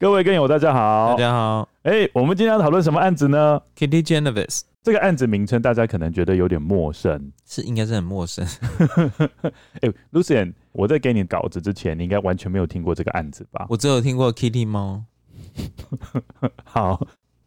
各位跟友，大家好，大家好。哎、欸，我们今天要讨论什么案子呢？Kitty Genovese 这个案子名称大家可能觉得有点陌生，是应该是很陌生。哎、欸、，Lucian，我在给你稿子之前，你应该完全没有听过这个案子吧？我只有听过 Kitty 猫。好，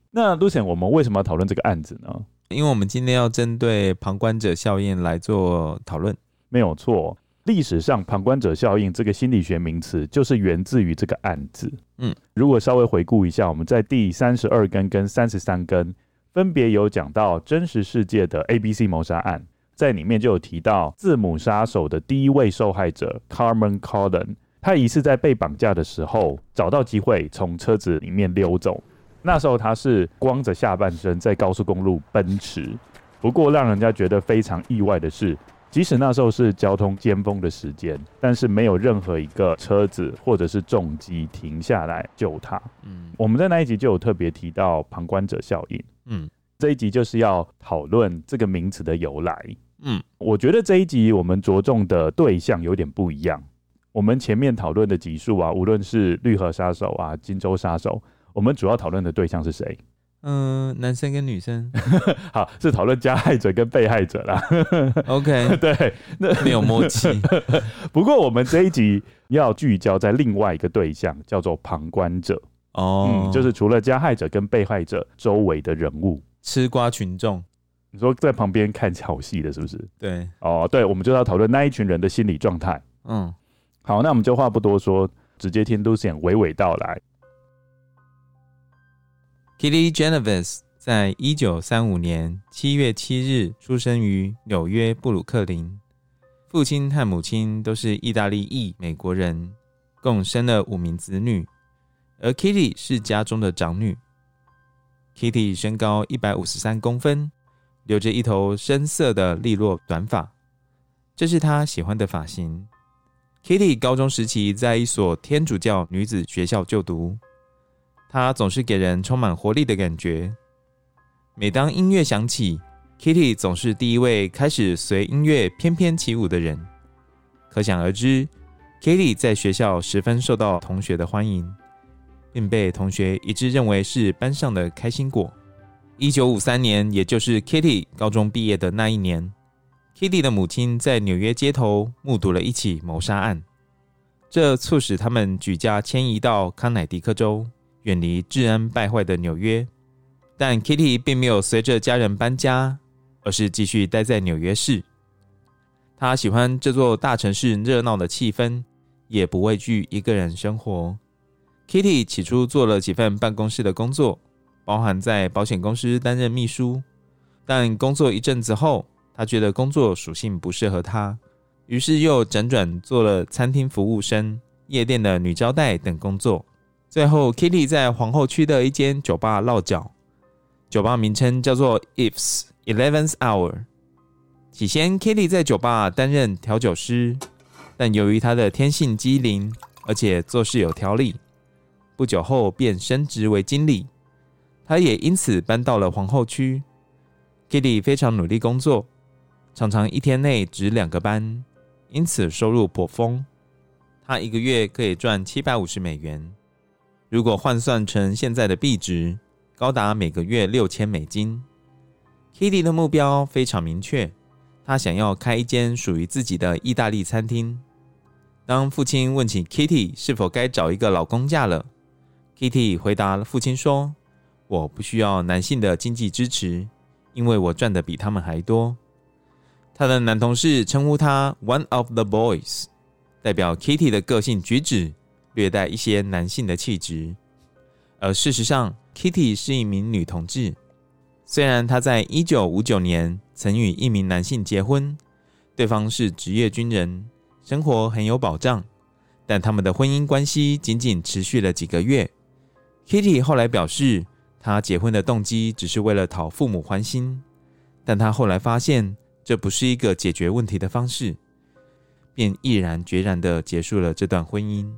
那 Lucian，我们为什么要讨论这个案子呢？因为我们今天要针对旁观者效应来做讨论。没有错。历史上，旁观者效应这个心理学名词就是源自于这个案子。嗯，如果稍微回顾一下，我们在第三十二根跟三十三根分别有讲到真实世界的 ABC 谋杀案，在里面就有提到字母杀手的第一位受害者 Carmen Cardon，他疑似在被绑架的时候找到机会从车子里面溜走。那时候他是光着下半身在高速公路奔驰，不过让人家觉得非常意外的是。即使那时候是交通尖峰的时间，但是没有任何一个车子或者是重机停下来救他。嗯，我们在那一集就有特别提到旁观者效应。嗯，这一集就是要讨论这个名词的由来。嗯，我觉得这一集我们着重的对象有点不一样。我们前面讨论的集数啊，无论是绿河杀手啊、金州杀手，我们主要讨论的对象是谁？嗯，男生跟女生，好，是讨论加害者跟被害者啦。OK，对，那没有默契。不过我们这一集要聚焦在另外一个对象，叫做旁观者。哦、oh. 嗯，就是除了加害者跟被害者周围的人物，吃瓜群众。你说在旁边看好戏的，是不是？对。哦，对，我们就要讨论那一群人的心理状态。嗯，好，那我们就话不多说，直接听 Lucien 娓娓道来。Kitty Genovese 在一九三五年七月七日出生于纽约布鲁克林，父亲和母亲都是意大利裔美国人，共生了五名子女，而 Kitty 是家中的长女。Kitty 身高一百五十三公分，留着一头深色的利落短发，这是她喜欢的发型。Kitty 高中时期在一所天主教女子学校就读。他总是给人充满活力的感觉。每当音乐响起，Kitty 总是第一位开始随音乐翩翩起舞的人。可想而知，Kitty 在学校十分受到同学的欢迎，并被同学一致认为是班上的开心果。一九五三年，也就是 Kitty 高中毕业的那一年，Kitty 的母亲在纽约街头目睹了一起谋杀案，这促使他们举家迁移到康乃狄克州。远离治安败坏的纽约，但 Kitty 并没有随着家人搬家，而是继续待在纽约市。她喜欢这座大城市热闹的气氛，也不畏惧一个人生活。Kitty 起初做了几份办公室的工作，包含在保险公司担任秘书。但工作一阵子后，她觉得工作属性不适合她，于是又辗转做了餐厅服务生、夜店的女招待等工作。最后，Kitty 在皇后区的一间酒吧落脚，酒吧名称叫做 Eve's Eleventh Hour。起先，Kitty 在酒吧担任调酒师，但由于她的天性机灵，而且做事有条理，不久后便升职为经理。她也因此搬到了皇后区。Kitty 非常努力工作，常常一天内值两个班，因此收入颇丰。她一个月可以赚七百五十美元。如果换算成现在的币值，高达每个月六千美金。Kitty 的目标非常明确，她想要开一间属于自己的意大利餐厅。当父亲问起 Kitty 是否该找一个老公嫁了，Kitty 回答父亲说：“我不需要男性的经济支持，因为我赚的比他们还多。”她的男同事称呼她 “One of the boys”，代表 Kitty 的个性举止。略带一些男性的气质，而事实上，Kitty 是一名女同志。虽然她在一九五九年曾与一名男性结婚，对方是职业军人，生活很有保障，但他们的婚姻关系仅仅持续了几个月 Kitty 后来表示，她结婚的动机只是为了讨父母欢心，但她后来发现这不是一个解决问题的方式，便毅然决然地结束了这段婚姻。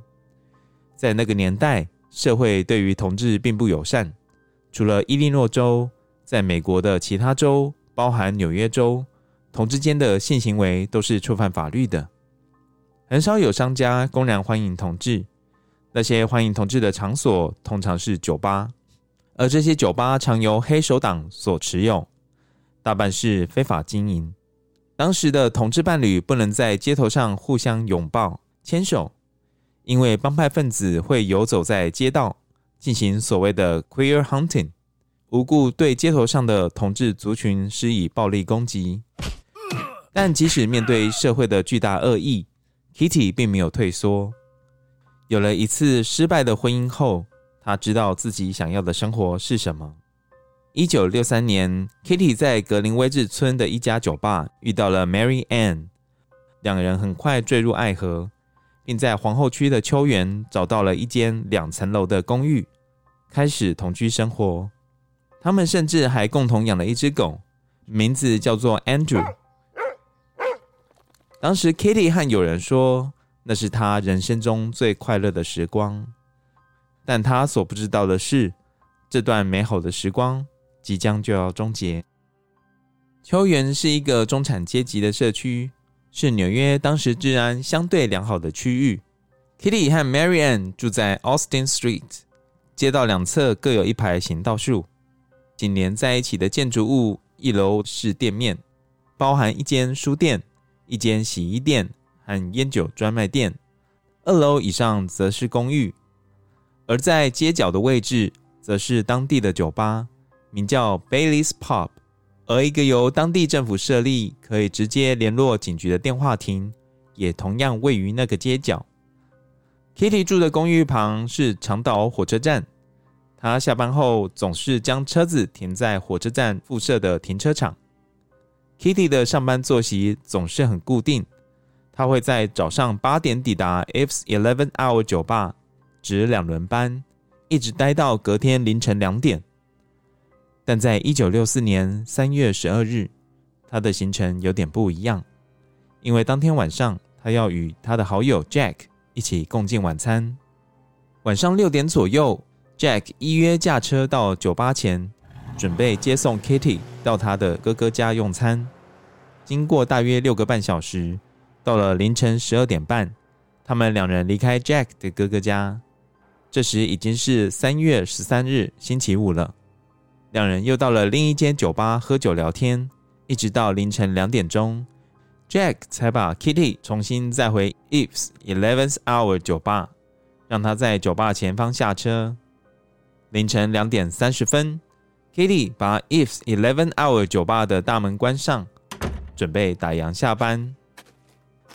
在那个年代，社会对于同志并不友善，除了伊利诺州，在美国的其他州，包含纽约州，同志间的性行为都是触犯法律的，很少有商家公然欢迎同志。那些欢迎同志的场所通常是酒吧，而这些酒吧常由黑手党所持有，大半是非法经营。当时的同志伴侣不能在街头上互相拥抱、牵手，因为帮派分子会游走在街道，进行所谓的 queer hunting，无故对街头上的同志族群施以暴力攻击。但即使面对社会的巨大恶意，Kitty 并没有退缩。有了一次失败的婚姻后，他知道自己想要的生活是什么。一九六三年，Kitty 在格林威治村的一家酒吧遇到了 Mary Ann，两人很快坠入爱河，并在皇后区的秋园找到了一间两层楼的公寓，开始同居生活。他们甚至还共同养了一只狗，名字叫做 Andrew。当时，Kitty 和友人说。那是他人生中最快乐的时光，但他所不知道的是，这段美好的时光即将就要终结。秋园是一个中产阶级的社区，是纽约当时治安相对良好的区域。Kitty 和 Marianne 住在 Austin Street，街道两侧各有一排行道树，紧连在一起的建筑物，一楼是店面，包含一间书店、一间洗衣店。和烟酒专卖店，二楼以上则是公寓，而在街角的位置则是当地的酒吧，名叫 Bailey's Pub，而一个由当地政府设立、可以直接联络警局的电话亭，也同样位于那个街角。Kitty 住的公寓旁是长岛火车站，她下班后总是将车子停在火车站附设的停车场。Kitty 的上班作息总是很固定。他会在早上八点抵达 F's Eleven Hour 酒吧，值两轮班，一直待到隔天凌晨两点。但在一九六四年三月十二日，他的行程有点不一样，因为当天晚上他要与他的好友 Jack 一起共进晚餐。晚上六点左右，Jack 依约驾车到酒吧前，准备接送 Kitty 到他的哥哥家用餐。经过大约六个半小时。到了凌晨十二点半，他们两人离开 Jack 的哥哥家。这时已经是三月十三日星期五了。两人又到了另一间酒吧喝酒聊天，一直到凌晨两点钟，Jack 才把 Kitty 重新载回 Eve's Eleventh Hour 酒吧，让她在酒吧前方下车。凌晨两点三十分，Kitty 把 Eve's Eleventh Hour 酒吧的大门关上，准备打烊下班。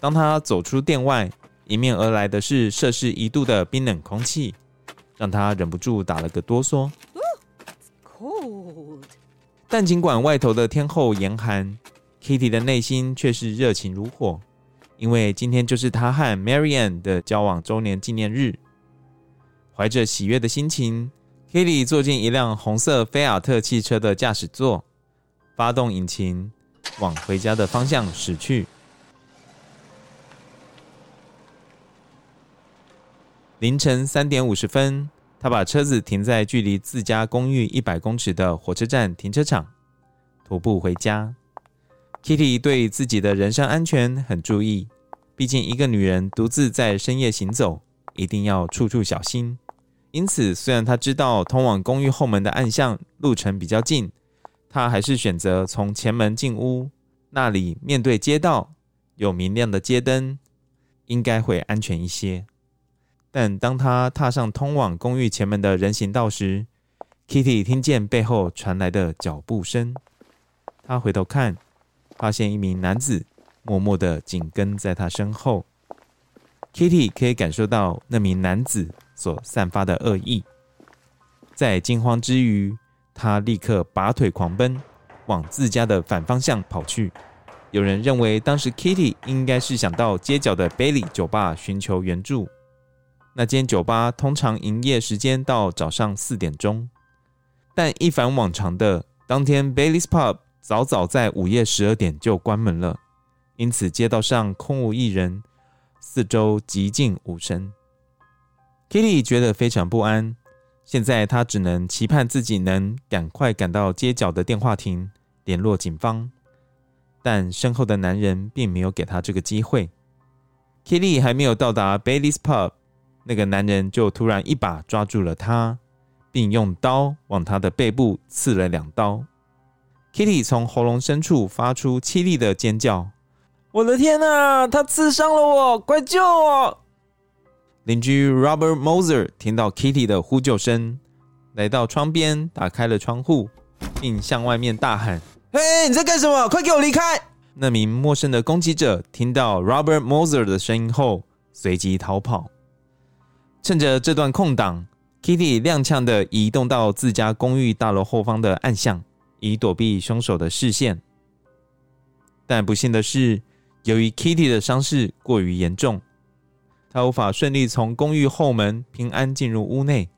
当他走出店外，迎面而来的是摄氏一度的冰冷空气，让他忍不住打了个哆嗦。但尽管外头的天候严寒，Kitty 的内心却是热情如火，因为今天就是他和 Marianne 的交往周年纪念日。怀着喜悦的心情，Kitty 坐进一辆红色菲亚特汽车的驾驶座，发动引擎，往回家的方向驶去。凌晨三点五十分，他把车子停在距离自家公寓一百公尺的火车站停车场，徒步回家。Kitty 对自己的人身安全很注意，毕竟一个女人独自在深夜行走，一定要处处小心。因此，虽然他知道通往公寓后门的暗巷路程比较近，他还是选择从前门进屋，那里面对街道，有明亮的街灯，应该会安全一些。但当他踏上通往公寓前门的人行道时，Kitty 听见背后传来的脚步声。他回头看，发现一名男子默默地紧跟在他身后。Kitty 可以感受到那名男子所散发的恶意。在惊慌之余，他立刻拔腿狂奔，往自家的反方向跑去。有人认为，当时 Kitty 应该是想到街角的 Bailey 酒吧寻求援助。那间酒吧通常营业时间到早上四点钟，但一反往常的，当天 Bailey's Pub 早早在午夜十二点就关门了，因此街道上空无一人，四周寂静无声。Kitty 觉得非常不安，现在她只能期盼自己能赶快赶到街角的电话亭联络警方，但身后的男人并没有给她这个机会。Kitty 还没有到达 Bailey's Pub，那个男人就突然一把抓住了她，并用刀往她的背部刺了两刀。Kitty 从喉咙深处发出凄厉的尖叫：“我的天哪！他刺伤了我，快救我！”邻居 Robert Moser 听到 Kitty 的呼救声，来到窗边，打开了窗户，并向外面大喊：“嘿，你在干什么？快给我离开！”那名陌生的攻击者听到 Robert Moser 的声音后，随即逃跑。趁着这段空档，Kitty 踉跄地移动到自家公寓大楼后方的暗巷，以躲避凶手的视线。但不幸的是，由于 Kitty 的伤势过于严重，她无法顺利从公寓后门平安进入屋内，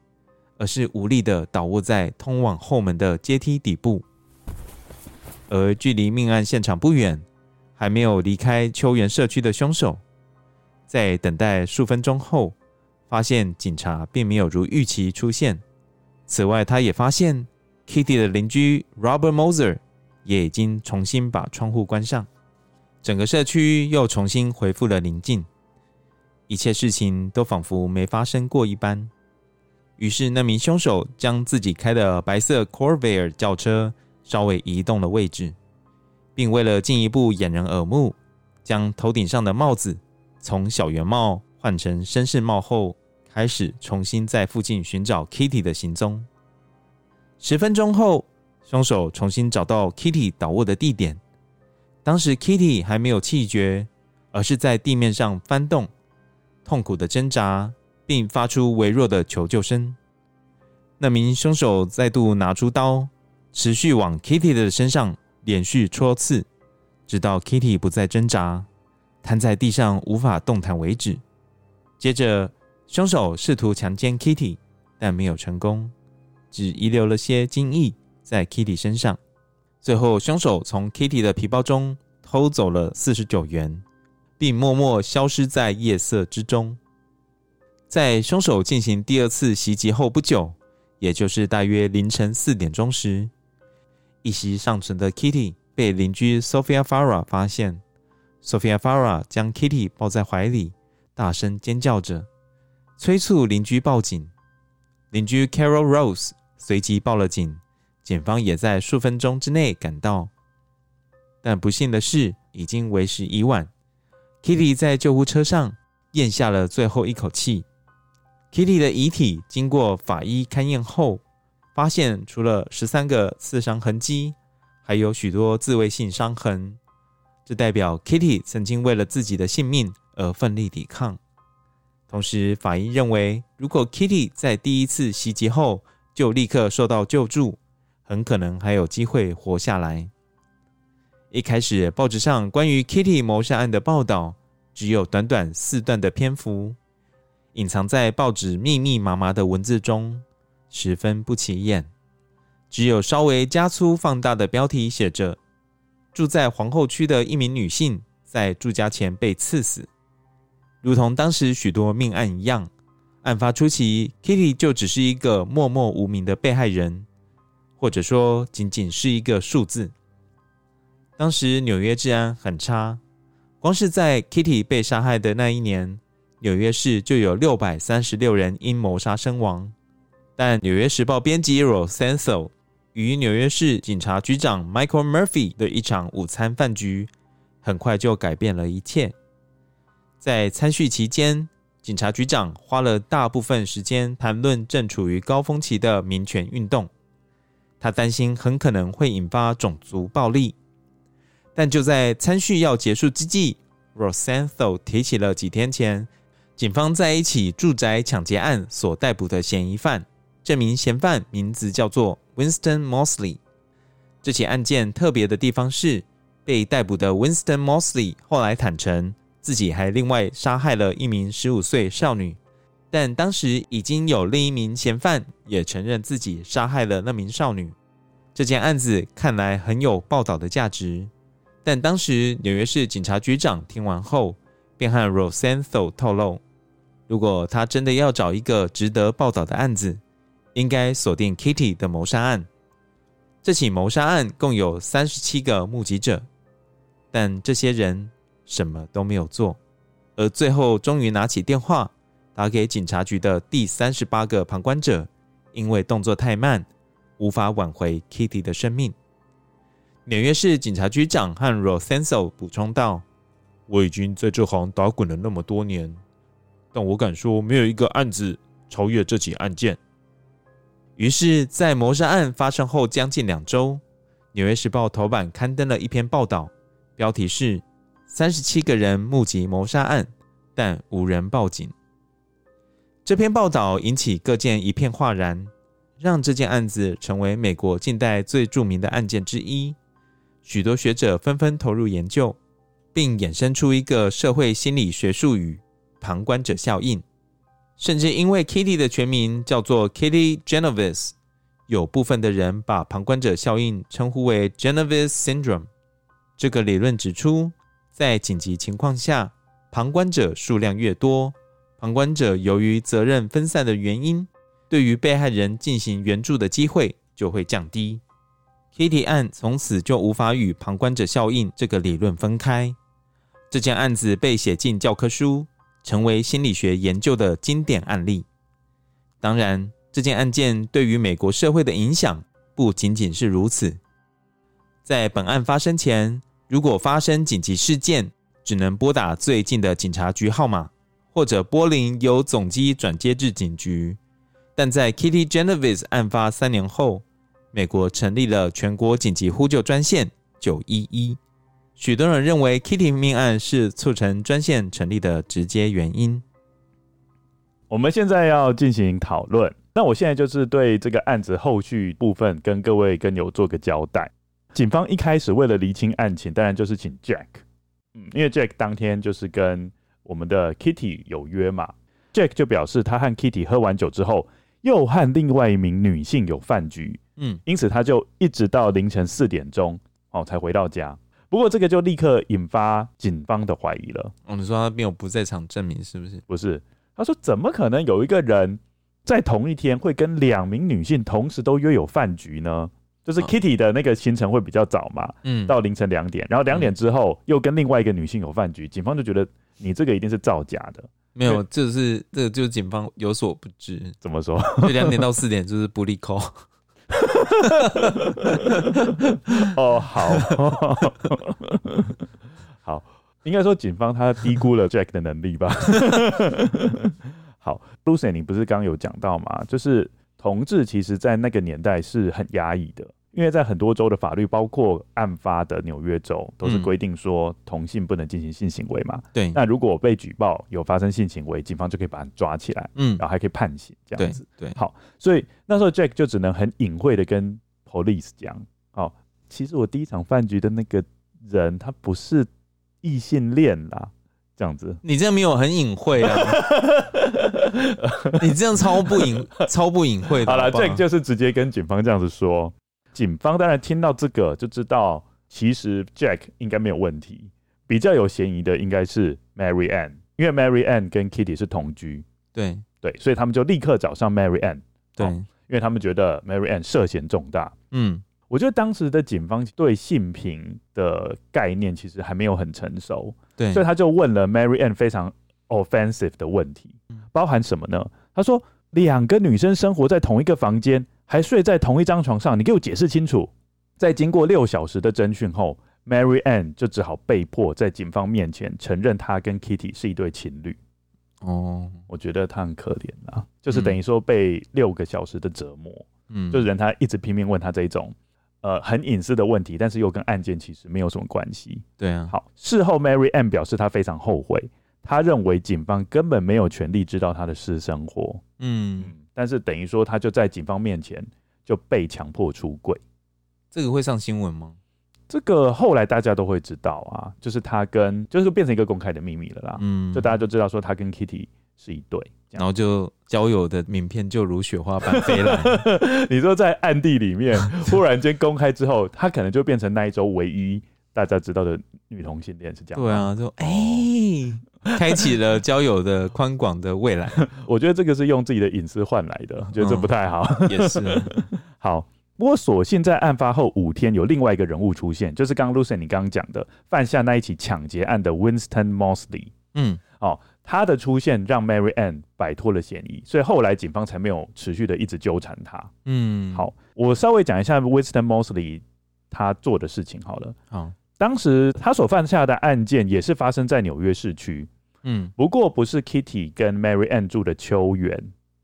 而是无力的倒卧在通往后门的阶梯底部。而距离命案现场不远。还没有离开秋园社区的凶手，在等待数分钟后，发现警察并没有如预期出现。此外，他也发现 Kitty 的邻居 Robert Moser 也已经重新把窗户关上，整个社区又重新恢复了宁静，一切事情都仿佛没发生过一般。于是，那名凶手将自己开的白色 Corvair 轿车稍微移动了位置。并为了进一步掩人耳目，将头顶上的帽子从小圆帽换成绅士帽后，开始重新在附近寻找 Kitty 的行踪。十分钟后，凶手重新找到 Kitty 倒卧的地点。当时 Kitty 还没有气绝，而是在地面上翻动，痛苦的挣扎，并发出微弱的求救声。那名凶手再度拿出刀，持续往 Kitty 的身上。连续戳刺，直到 Kitty 不再挣扎，瘫在地上无法动弹为止。接着，凶手试图强奸 Kitty，但没有成功，只遗留了些精液在 Kitty 身上。最后，凶手从 Kitty 的皮包中偷走了四十九元，并默默消失在夜色之中。在凶手进行第二次袭击后不久，也就是大约凌晨四点钟时。一息尚存的 Kitty 被邻居 Sophia Farah 发现，Sophia Farah 将 Kitty 抱在怀里，大声尖叫着，催促邻居报警。邻居 Carol Rose 随即报了警，警方也在数分钟之内赶到。但不幸的是，已经为时已晚。Kitty 在救护车上咽下了最后一口气。Kitty 的遗体经过法医勘验后，发现除了十三个刺伤痕迹，还有许多自卫性伤痕，这代表 Kitty 曾经为了自己的性命而奋力抵抗。同时，法医认为，如果 Kitty 在第一次袭击后就立刻受到救助，很可能还有机会活下来。一开始，报纸上关于 Kitty 谋杀案的报道只有短短四段的篇幅，隐藏在报纸密密麻麻的文字中。十分不起眼，只有稍微加粗放大的标题写着：“住在皇后区的一名女性在住家前被刺死。”如同当时许多命案一样，案发初期，Kitty 就只是一个默默无名的被害人，或者说仅仅是一个数字。当时纽约治安很差，光是在 Kitty 被杀害的那一年，纽约市就有六百三十六人因谋杀身亡。但《纽约时报》编辑 Rosenthal 与纽约市警察局长 Michael Murphy 的一场午餐饭局，很快就改变了一切。在参叙期间，警察局长花了大部分时间谈论正处于高峰期的民权运动，他担心很可能会引发种族暴力。但就在参叙要结束之际，Rosenthal 提起了几天前警方在一起住宅抢劫案所逮捕的嫌疑犯。这名嫌犯名字叫做 Winston Moseley。这起案件特别的地方是，被逮捕的 Winston Moseley 后来坦承，自己还另外杀害了一名十五岁少女。但当时已经有另一名嫌犯也承认自己杀害了那名少女。这件案子看来很有报道的价值，但当时纽约市警察局长听完后，便和 Rosenthal 透露，如果他真的要找一个值得报道的案子，应该锁定 Kitty 的谋杀案。这起谋杀案共有三十七个目击者，但这些人什么都没有做，而最后终于拿起电话打给警察局的第三十八个旁观者，因为动作太慢。无法挽回 Kitty 的生命。纽约市警察局长和 Rosenso 补充道：“我已经在这行打滚了那么多年，但我敢说，没有一个案子超越这起案件。”于是，在谋杀案发生后将近两周，《纽约时报》头版刊登了一篇报道，标题是“三十七个人目击谋杀案，但无人报警”。这篇报道引起各界一片哗然。让这件案子成为美国近代最著名的案件之一，许多学者纷纷投入研究，并衍生出一个社会心理学术语——旁观者效应。甚至因为 Kitty 的全名叫做 Kitty Genovese，有部分的人把旁观者效应称呼为 Genovese Syndrome。这个理论指出，在紧急情况下，旁观者数量越多，旁观者由于责任分散的原因，对于被害人进行援助的机会就会降低。Kitty 案从此就无法与旁观者效应这个理论分开。这件案子被写进教科书，成为心理学研究的经典案例。当然，这件案件对于美国社会的影响不仅仅是如此。在本案发生前，如果发生紧急事件，只能拨打最近的警察局号码，或者拨铃由总机转接至警局。但在 Kitty Genovese 案发三年后，美国成立了全国紧急呼救专线九一一。许多人认为 Kitty 命案是促成专线成立的直接原因。我们现在要进行讨论，那我现在就是对这个案子后续部分跟各位跟友做个交代。警方一开始为了厘清案情，当然就是请 Jack，嗯，因为 Jack 当天就是跟我们的 Kitty 有约嘛，Jack 就表示他和 Kitty 喝完酒之后。又和另外一名女性有饭局，嗯，因此他就一直到凌晨四点钟哦才回到家。不过这个就立刻引发警方的怀疑了。哦，你说他没有不在场证明是不是？不是，他说怎么可能有一个人在同一天会跟两名女性同时都约有饭局呢？就是 Kitty 的那个行程会比较早嘛，嗯，到凌晨两点，然后两点之后又跟另外一个女性有饭局，警方就觉得你这个一定是造假的。没有，这是这个就是警方有所不知。怎么说？就两点到四点就是不利口。哦，好，好，应该说警方他低估了 Jack 的能力吧。好，Lucy，你不是刚刚有讲到吗？就是同志其实在那个年代是很压抑的。因为在很多州的法律，包括案发的纽约州，都是规定说同性不能进行性行为嘛。对。那如果被举报有发生性行为，警方就可以把他抓起来，嗯，然后还可以判刑这样子。对。对好，所以那时候 Jack 就只能很隐晦的跟 police 讲，哦，其实我第一场饭局的那个人他不是异性恋啦，这样子。你这样没有很隐晦啊？你这样超不隐超不隐晦的。好了，Jack 就是直接跟警方这样子说。警方当然听到这个就知道，其实 Jack 应该没有问题。比较有嫌疑的应该是 Mary Ann，因为 Mary Ann 跟 Kitty 是同居。对对，所以他们就立刻找上 Mary Ann。对，因为他们觉得 Mary Ann 涉嫌重大。嗯，我觉得当时的警方对性平的概念其实还没有很成熟。对，所以他就问了 Mary Ann 非常 offensive 的问题，包含什么呢？他说两个女生生活在同一个房间。还睡在同一张床上，你给我解释清楚。在经过六小时的侦讯后，Mary Ann 就只好被迫在警方面前承认她跟 Kitty 是一对情侣。哦，我觉得她很可怜啊，就是等于说被六个小时的折磨。嗯，就是人他一直拼命问他这种呃很隐私的问题，但是又跟案件其实没有什么关系。对啊。好，事后 Mary Ann 表示她非常后悔，她认为警方根本没有权利知道她的私生活。嗯。但是等于说，他就在警方面前就被强迫出柜，这个会上新闻吗？这个后来大家都会知道啊，就是他跟就是变成一个公开的秘密了啦。嗯，就大家就知道说他跟 Kitty 是一对，然后就交友的名片就如雪花般飞来。你说在暗地里面 忽然间公开之后，他可能就变成那一周唯一大家知道的女同性恋，是这样？对啊，就哎。欸开启了交友的宽广的未来，我觉得这个是用自己的隐私换来的，觉得这不太好。嗯、也是好，不过所幸在案发后五天，有另外一个人物出现，就是刚刚 Lucien 你刚刚讲的犯下那一起抢劫案的 Winston Moseley。嗯，哦，他的出现让 Mary Ann 摆脱了嫌疑，所以后来警方才没有持续的一直纠缠他。嗯，好，我稍微讲一下 Winston Moseley 他做的事情好了。好。当时他所犯下的案件也是发生在纽约市区，嗯，不过不是 Kitty 跟 Mary Ann 住的秋园，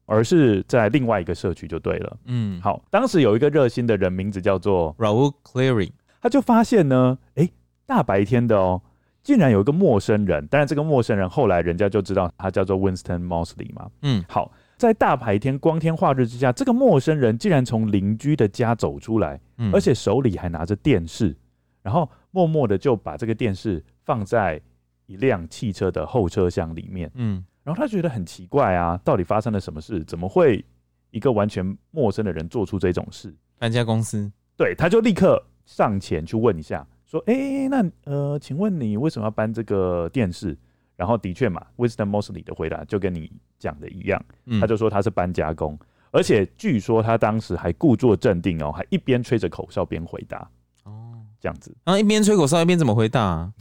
而是在另外一个社区就对了，嗯，好，当时有一个热心的人，名字叫做 Raul Clearing，他就发现呢，哎、欸，大白天的哦，竟然有一个陌生人，当然这个陌生人后来人家就知道他叫做 Winston Moseley 嘛，嗯，好，在大白天光天化日之下，这个陌生人竟然从邻居的家走出来，嗯，而且手里还拿着电视，然后。默默的就把这个电视放在一辆汽车的后车厢里面，嗯，然后他觉得很奇怪啊，到底发生了什么事？怎么会一个完全陌生的人做出这种事？搬家公司，对，他就立刻上前去问一下，说：“哎、欸，那呃，请问你为什么要搬这个电视？”然后的确嘛，Winston Moseley 的回答就跟你讲的一样，嗯，他就说他是搬家工，而且据说他当时还故作镇定哦，还一边吹着口哨边回答哦。这样子，然后一边吹口哨一边怎么回答啊？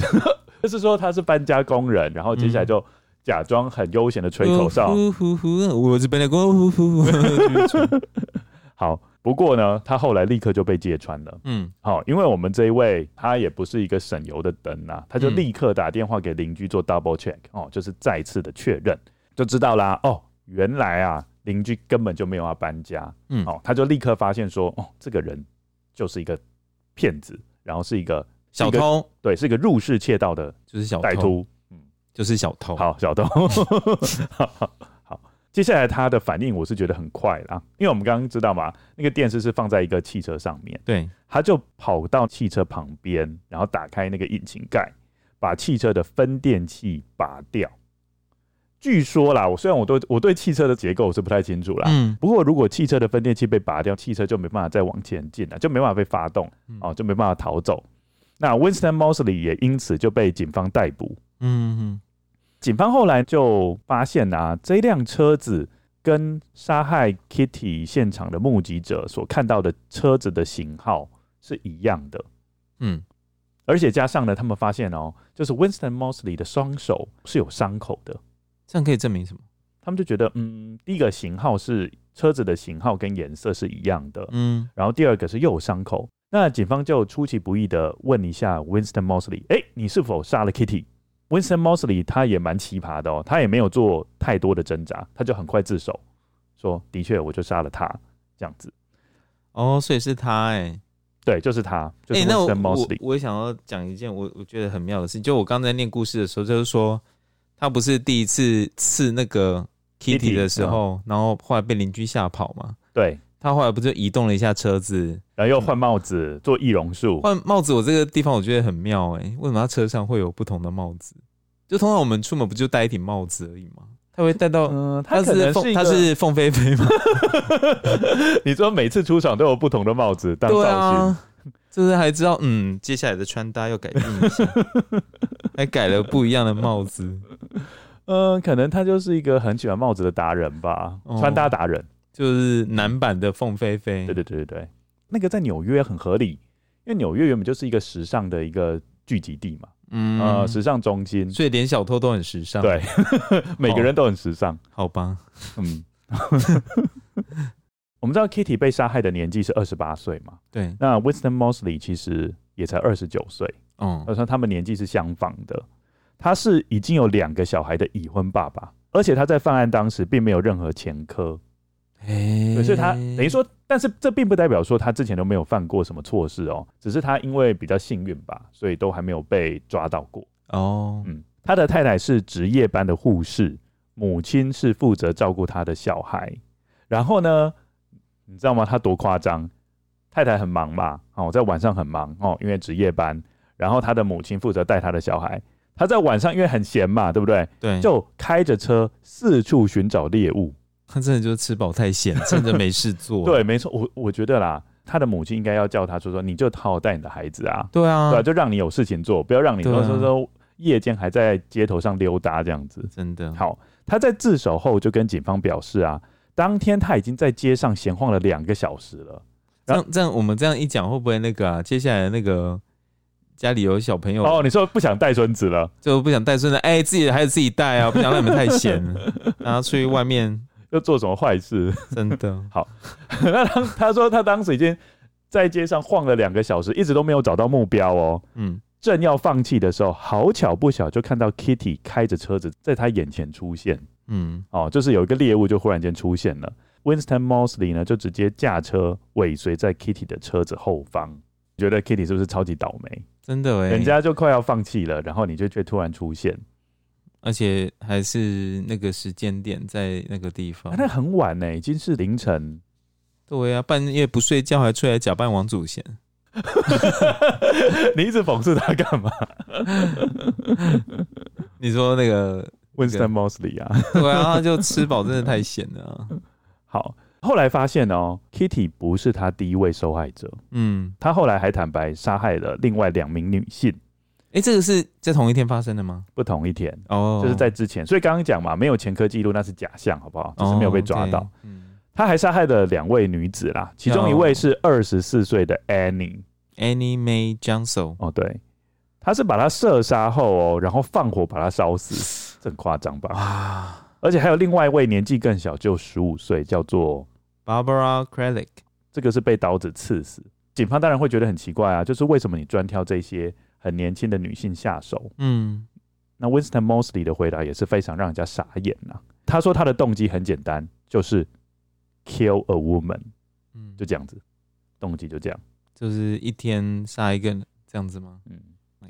就 是说他是搬家工人，然后接下来就假装很悠闲的吹口哨。呼呼呼，我是搬家工。呼呼呼。好，不过呢，他后来立刻就被揭穿了。嗯，好，因为我们这一位他也不是一个省油的灯啊，他就立刻打电话给邻居做 double check 哦，就是再次的确认，就知道啦。哦，原来啊，邻居根本就没有要搬家。嗯，哦，他就立刻发现说，哦，这个人就是一个骗子。然后是一个小偷，对，是一个入室窃盗的，就是小歹徒，嗯，就是小偷。好，小偷。接下来他的反应我是觉得很快啦，因为我们刚刚知道嘛，那个电视是放在一个汽车上面，对，他就跑到汽车旁边，然后打开那个引擎盖，把汽车的分电器拔掉。据说啦，我虽然我对我对汽车的结构是不太清楚啦，嗯，不过如果汽车的分电器被拔掉，汽车就没办法再往前进了，就没办法被发动，哦，就没办法逃走。那 Winston Moseley 也因此就被警方逮捕。嗯哼，警方后来就发现啊，这辆车子跟杀害 Kitty 现场的目击者所看到的车子的型号是一样的。嗯，而且加上呢，他们发现哦，就是 Winston Moseley 的双手是有伤口的。这样可以证明什么？他们就觉得，嗯，第一个型号是车子的型号跟颜色是一样的，嗯，然后第二个是又有伤口。那警方就出其不意的问一下 Winston Moseley，哎，你是否杀了 Kitty？Winston Moseley 他也蛮奇葩的哦，他也没有做太多的挣扎，他就很快自首，说的确我就杀了他，这样子。哦，所以是他哎、欸，对，就是他。就是 Winston Moseley。我我也想要讲一件我我觉得很妙的事情，就我刚才念故事的时候，就是说。他不是第一次刺那个 Kitty 的时候，嗯、然后后来被邻居吓跑嘛？对，他后来不就移动了一下车子，然后又换帽子、嗯、做易容术。换帽子，我这个地方我觉得很妙哎、欸，为什么他车上会有不同的帽子？就通常我们出门不就戴一顶帽子而已吗？他会戴到，嗯，他是凤，他是凤飞飞吗？你说每次出场都有不同的帽子当造型，啊、就是还知道嗯，接下来的穿搭要改变一下，还改了不一样的帽子。嗯，可能他就是一个很喜欢帽子的达人吧，哦、穿搭达人，就是男版的凤飞飞。对对对对对，那个在纽约很合理，因为纽约原本就是一个时尚的一个聚集地嘛，嗯，呃，时尚中心，所以连小偷都很时尚。对，每个人都很时尚，哦、好吧？嗯，我们知道 Kitty 被杀害的年纪是二十八岁嘛？对，那 Winston Moseley 其实也才二十九岁，嗯，而且他们年纪是相仿的。他是已经有两个小孩的已婚爸爸，而且他在犯案当时并没有任何前科，欸、所以他等于说，但是这并不代表说他之前都没有犯过什么错事哦，只是他因为比较幸运吧，所以都还没有被抓到过哦。嗯，他的太太是值夜班的护士，母亲是负责照顾他的小孩，然后呢，你知道吗？他多夸张？太太很忙嘛，哦，在晚上很忙哦，因为值夜班，然后他的母亲负责带他的小孩。他在晚上因为很闲嘛，对不对？对，就开着车四处寻找猎物。他真的就是吃饱太闲，真的没事做。对，没错，我我觉得啦，他的母亲应该要叫他说说，你就好好带你的孩子啊。对啊，对啊，就让你有事情做，不要让你说说说夜间还在街头上溜达这样子。真的好，他在自首后就跟警方表示啊，当天他已经在街上闲晃了两个小时了。这样这样，我们这样一讲，会不会那个啊？接下来那个家里有小朋友哦，你说不想带孙子了，就不想带孙子，哎、欸，自己的孩子自己带啊，不想让你们太闲，然后出去外面又做什么坏事？真的好，那当他说他当时已经在街上晃了两个小时，一直都没有找到目标哦。嗯，正要放弃的时候，好巧不巧就看到 Kitty 开着车子在他眼前出现。嗯，哦，就是有一个猎物就忽然间出现了。Winston Moseley 呢，就直接驾车尾随在 Kitty 的车子后方。觉得 Kitty 是不是超级倒霉？真的哎，人家就快要放弃了，然后你就却突然出现，而且还是那个时间点在那个地方。啊、那很晚呢，已经是凌晨。对呀、啊，半夜不睡觉还出来假扮王祖贤。你一直讽刺他干嘛？你说那个 Winston Moseley 啊？对啊，就吃饱真的太闲了、啊。好，后来发现哦，Kitty 不是他第一位受害者。嗯，他后来还坦白杀害了另外两名女性。哎、欸，这个是在同一天发生的吗？不同一天哦，就是在之前。所以刚刚讲嘛，没有前科记录，那是假象，好不好？就是没有被抓到。他还杀害了两位女子啦，其中一位是二十四岁的 Annie，Annie Mae Johnson。哦，对，他是把她射杀后哦，然后放火把她烧死，这很夸张吧？啊。而且还有另外一位年纪更小，就十五岁，叫做 Barbara Kralik，这个是被刀子刺死。警方当然会觉得很奇怪啊，就是为什么你专挑这些很年轻的女性下手？嗯，那 Winston Moseley 的回答也是非常让人家傻眼呐、啊。他说他的动机很简单，就是 kill a woman，嗯，就这样子，动机就这样，就是一天杀一个这样子吗？嗯，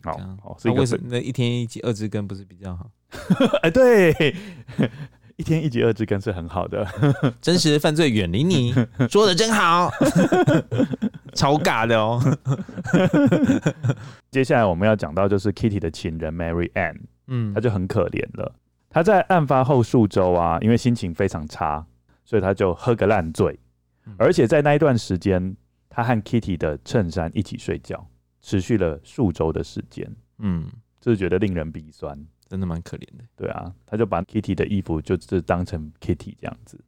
好，好，所以为什么那一天一击二之根不是比较好？哎，对，一天一集二之更是很好的。真实犯罪远离你，说的真好，超尬的哦。接下来我们要讲到就是 Kitty 的情人 Mary Ann，嗯，他就很可怜了。他在案发后数周啊，因为心情非常差，所以他就喝个烂醉，而且在那一段时间，他和 Kitty 的衬衫一起睡觉，持续了数周的时间。嗯，就是觉得令人鼻酸。真的蛮可怜的，对啊，他就把 Kitty 的衣服就是当成 Kitty 这样子。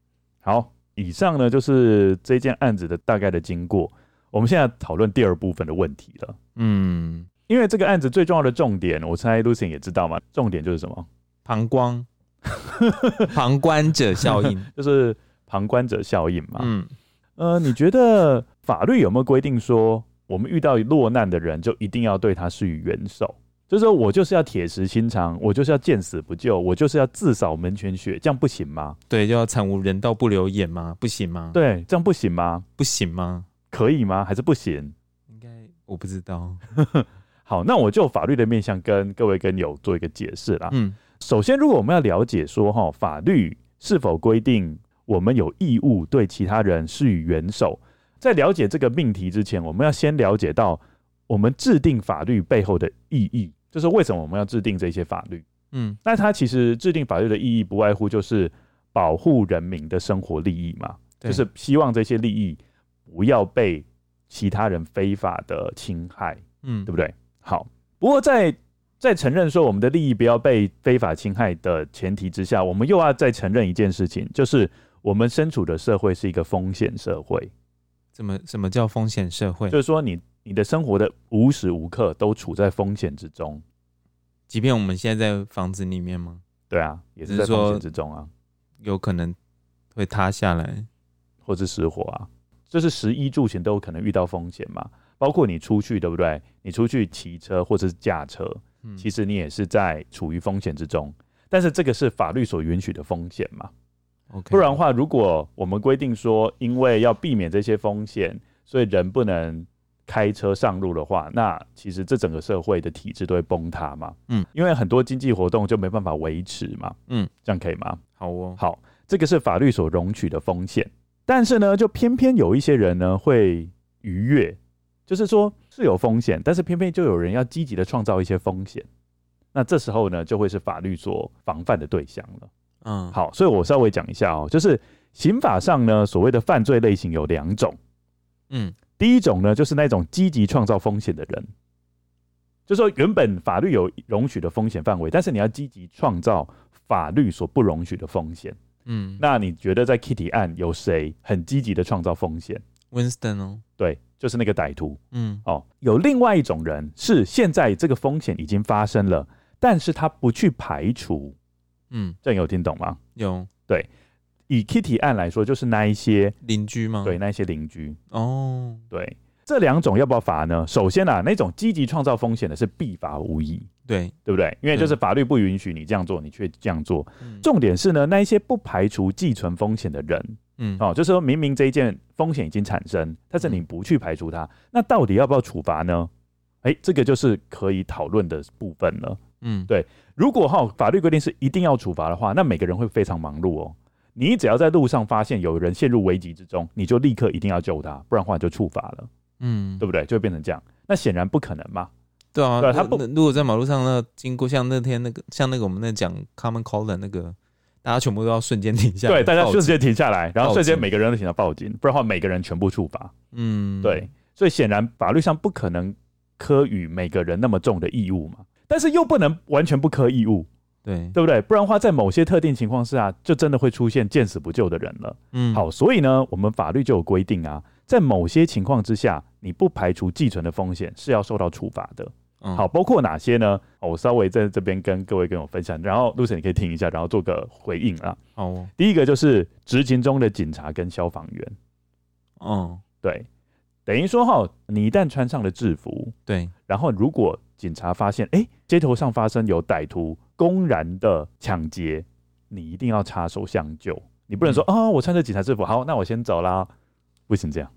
好，以上呢就是这件案子的大概的经过。我们现在讨论第二部分的问题了。嗯，因为这个案子最重要的重点，我猜 Lucien 也知道嘛，重点就是什么？旁观，旁观者效应，就是旁观者效应嘛。嗯，呃，你觉得法律有没有规定说，我们遇到落难的人就一定要对他施以援手？就是说我就是要铁石心肠，我就是要见死不救，我就是要自扫门前雪，这样不行吗？对，就要惨无人道不留眼吗？不行吗？对，这样不行吗？不行吗？可以吗？还是不行？应该我不知道。好，那我就法律的面向跟各位跟友做一个解释啦。嗯，首先，如果我们要了解说哈，法律是否规定我们有义务对其他人施予援手，在了解这个命题之前，我们要先了解到我们制定法律背后的意义。就是为什么我们要制定这些法律？嗯，那它其实制定法律的意义不外乎就是保护人民的生活利益嘛，就是希望这些利益不要被其他人非法的侵害，嗯，对不对？好，不过在在承认说我们的利益不要被非法侵害的前提之下，我们又要再承认一件事情，就是我们身处的社会是一个风险社会。怎么什么叫风险社会？就是说你。你的生活的无时无刻都处在风险之中，即便我们现在在房子里面吗？对啊，也是在风险之中啊，有可能会塌下来，或是失火啊，这是十一住行都有可能遇到风险嘛。包括你出去，对不对？你出去骑车或者是驾车，嗯，其实你也是在处于风险之中。但是这个是法律所允许的风险嘛？Okay. 不然的话，如果我们规定说，因为要避免这些风险，所以人不能。开车上路的话，那其实这整个社会的体制都会崩塌嘛。嗯，因为很多经济活动就没办法维持嘛。嗯，这样可以吗？好哦，好，这个是法律所容许的风险。但是呢，就偏偏有一些人呢会逾越，就是说是有风险，但是偏偏就有人要积极的创造一些风险。那这时候呢，就会是法律所防范的对象了。嗯，好，所以我稍微讲一下哦，就是刑法上呢，所谓的犯罪类型有两种。嗯，第一种呢，就是那种积极创造风险的人，就是说原本法律有容许的风险范围，但是你要积极创造法律所不容许的风险。嗯，那你觉得在 Kitty 案有谁很积极的创造风险？Winston 哦，对，就是那个歹徒。嗯，哦，有另外一种人是现在这个风险已经发生了，但是他不去排除。嗯，这样有听懂吗？有。对，以 Kitty 案来说，就是那一些邻居吗？对，那一些邻居。哦，对，这两种要不要罚呢？首先啊，那种积极创造风险的是必罚无疑。对，对不对？因为就是法律不允许你这样做，你却这样做。嗯、重点是呢，那一些不排除寄存风险的人，嗯，哦，就是说明明这一件风险已经产生，但是你不去排除它，嗯、那到底要不要处罚呢？哎，这个就是可以讨论的部分了。嗯，对。如果哈、哦、法律规定是一定要处罚的话，那每个人会非常忙碌哦。你只要在路上发现有人陷入危急之中，你就立刻一定要救他，不然的话就触罚了。嗯，对不对？就会变成这样。那显然不可能嘛。对啊，对他不如果在马路上那经过，像那天那个，像那个我们那讲 common call 的那个，大家全部都要瞬间停下来，对，大家瞬间停下来，然后瞬间每个人都想要报警，不然的话每个人全部处罚。嗯，对，所以显然法律上不可能科予每个人那么重的义务嘛，但是又不能完全不科义务。对，对不对？不然的话，在某些特定情况下，就真的会出现见死不救的人了。嗯，好，所以呢，我们法律就有规定啊，在某些情况之下，你不排除继存的风险是要受到处罚的。嗯、好，包括哪些呢？我稍微在这边跟各位跟我分享，然后 Lucien 你可以听一下，然后做个回应啊。好、哦，第一个就是执勤中的警察跟消防员。嗯，对，等于说哈，你一旦穿上了制服，对，然后如果警察发现，哎，街头上发生有歹徒公然的抢劫，你一定要插手相救，你不能说啊、嗯哦，我穿着警察制服，好，那我先走啦，不行。这样。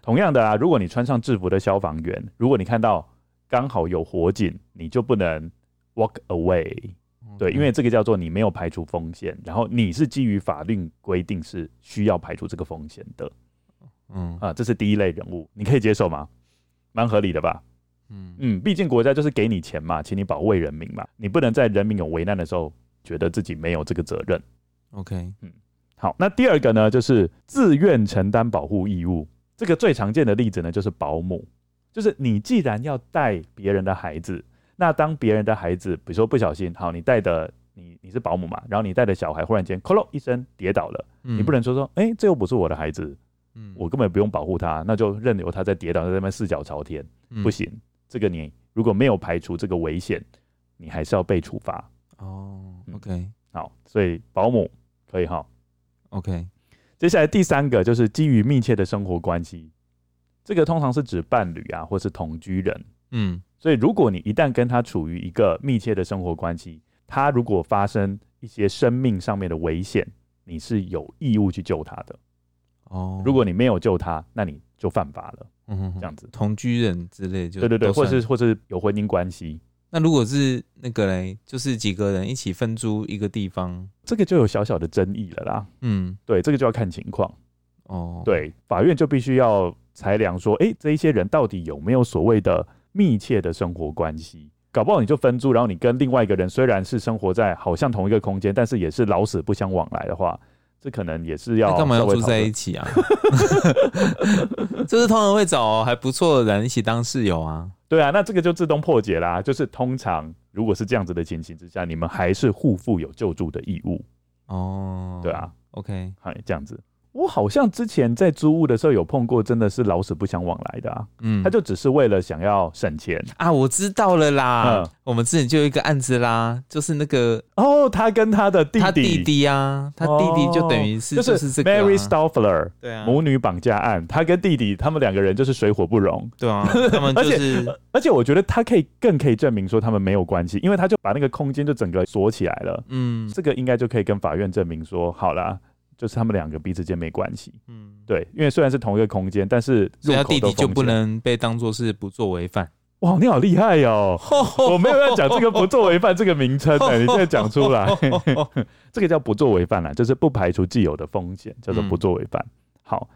同样的啊，如果你穿上制服的消防员，如果你看到刚好有火警，你就不能 walk away，对，因为这个叫做你没有排除风险，然后你是基于法律规定是需要排除这个风险的，嗯。啊，这是第一类人物，你可以接受吗？蛮合理的吧？嗯。嗯，毕竟国家就是给你钱嘛，请你保卫人民嘛，你不能在人民有危难的时候觉得自己没有这个责任。OK，嗯，好，那第二个呢，就是自愿承担保护义务。这个最常见的例子呢，就是保姆，就是你既然要带别人的孩子，那当别人的孩子，比如说不小心，好，你带的你你是保姆嘛，然后你带的小孩忽然间，咯咯一声跌倒了，嗯、你不能说说，哎，这又不是我的孩子，嗯，我根本不用保护他，那就任由他在跌倒，在那边四脚朝天，嗯、不行。这个你如果没有排除这个危险，你还是要被处罚。哦，OK，嗯，好，所以保姆可以哈，OK。接下来第三个就是基于密切的生活关系，这个通常是指伴侣啊，或是同居人。嗯，所以如果你一旦跟他处于一个密切的生活关系，他如果发生一些生命上面的危险，你是有义务去救他的。哦，如果你没有救他，那你就犯法了。嗯这样子，同居人之类就对对对，或是或是有婚姻关系。那如果是那个嘞，就是几个人一起分租一个地方，这个就有小小的争议了啦。嗯，对，这个就要看情况。哦，对，法院就必须要裁量说，哎，这一些人到底有没有所谓的密切的生活关系？搞不好你就分租，然后你跟另外一个人虽然是生活在好像同一个空间，但是也是老死不相往来的话，这可能也是要干嘛要住在一起啊？就是通常会找还不错的人一起当室友啊。对啊，那这个就自动破解啦。就是通常如果是这样子的情形之下，你们还是互负有救助的义务。哦，对啊，OK，好，这样子。我好像之前在租屋的时候有碰过，真的是老死不相往来的啊。嗯，他就只是为了想要省钱。啊。我知道了啦，嗯，我们之前就有一个案子啦，就是那个哦，他跟他的弟弟，他弟弟啊，他弟弟就等于是就是 Mary Stoffler 对啊，母女绑架案，他跟弟弟他们两个人就是水火不容，对啊，他们就是，而且而且我觉得他可以更可以证明说他们没有关系，因为他就把那个空间就整个锁起来了，嗯，这个应该就可以跟法院证明说好了。就是他们两个彼此间没关系，嗯，对，因为虽然是同一个空间，但是入口都弟弟就不能被当做是不作为犯。哇，你好厉害哟、喔！我没有要讲这个不作为犯这个名称的，你现在讲出来，这个叫不作为犯啦，就是不排除既有的风险，叫做不作为犯。好，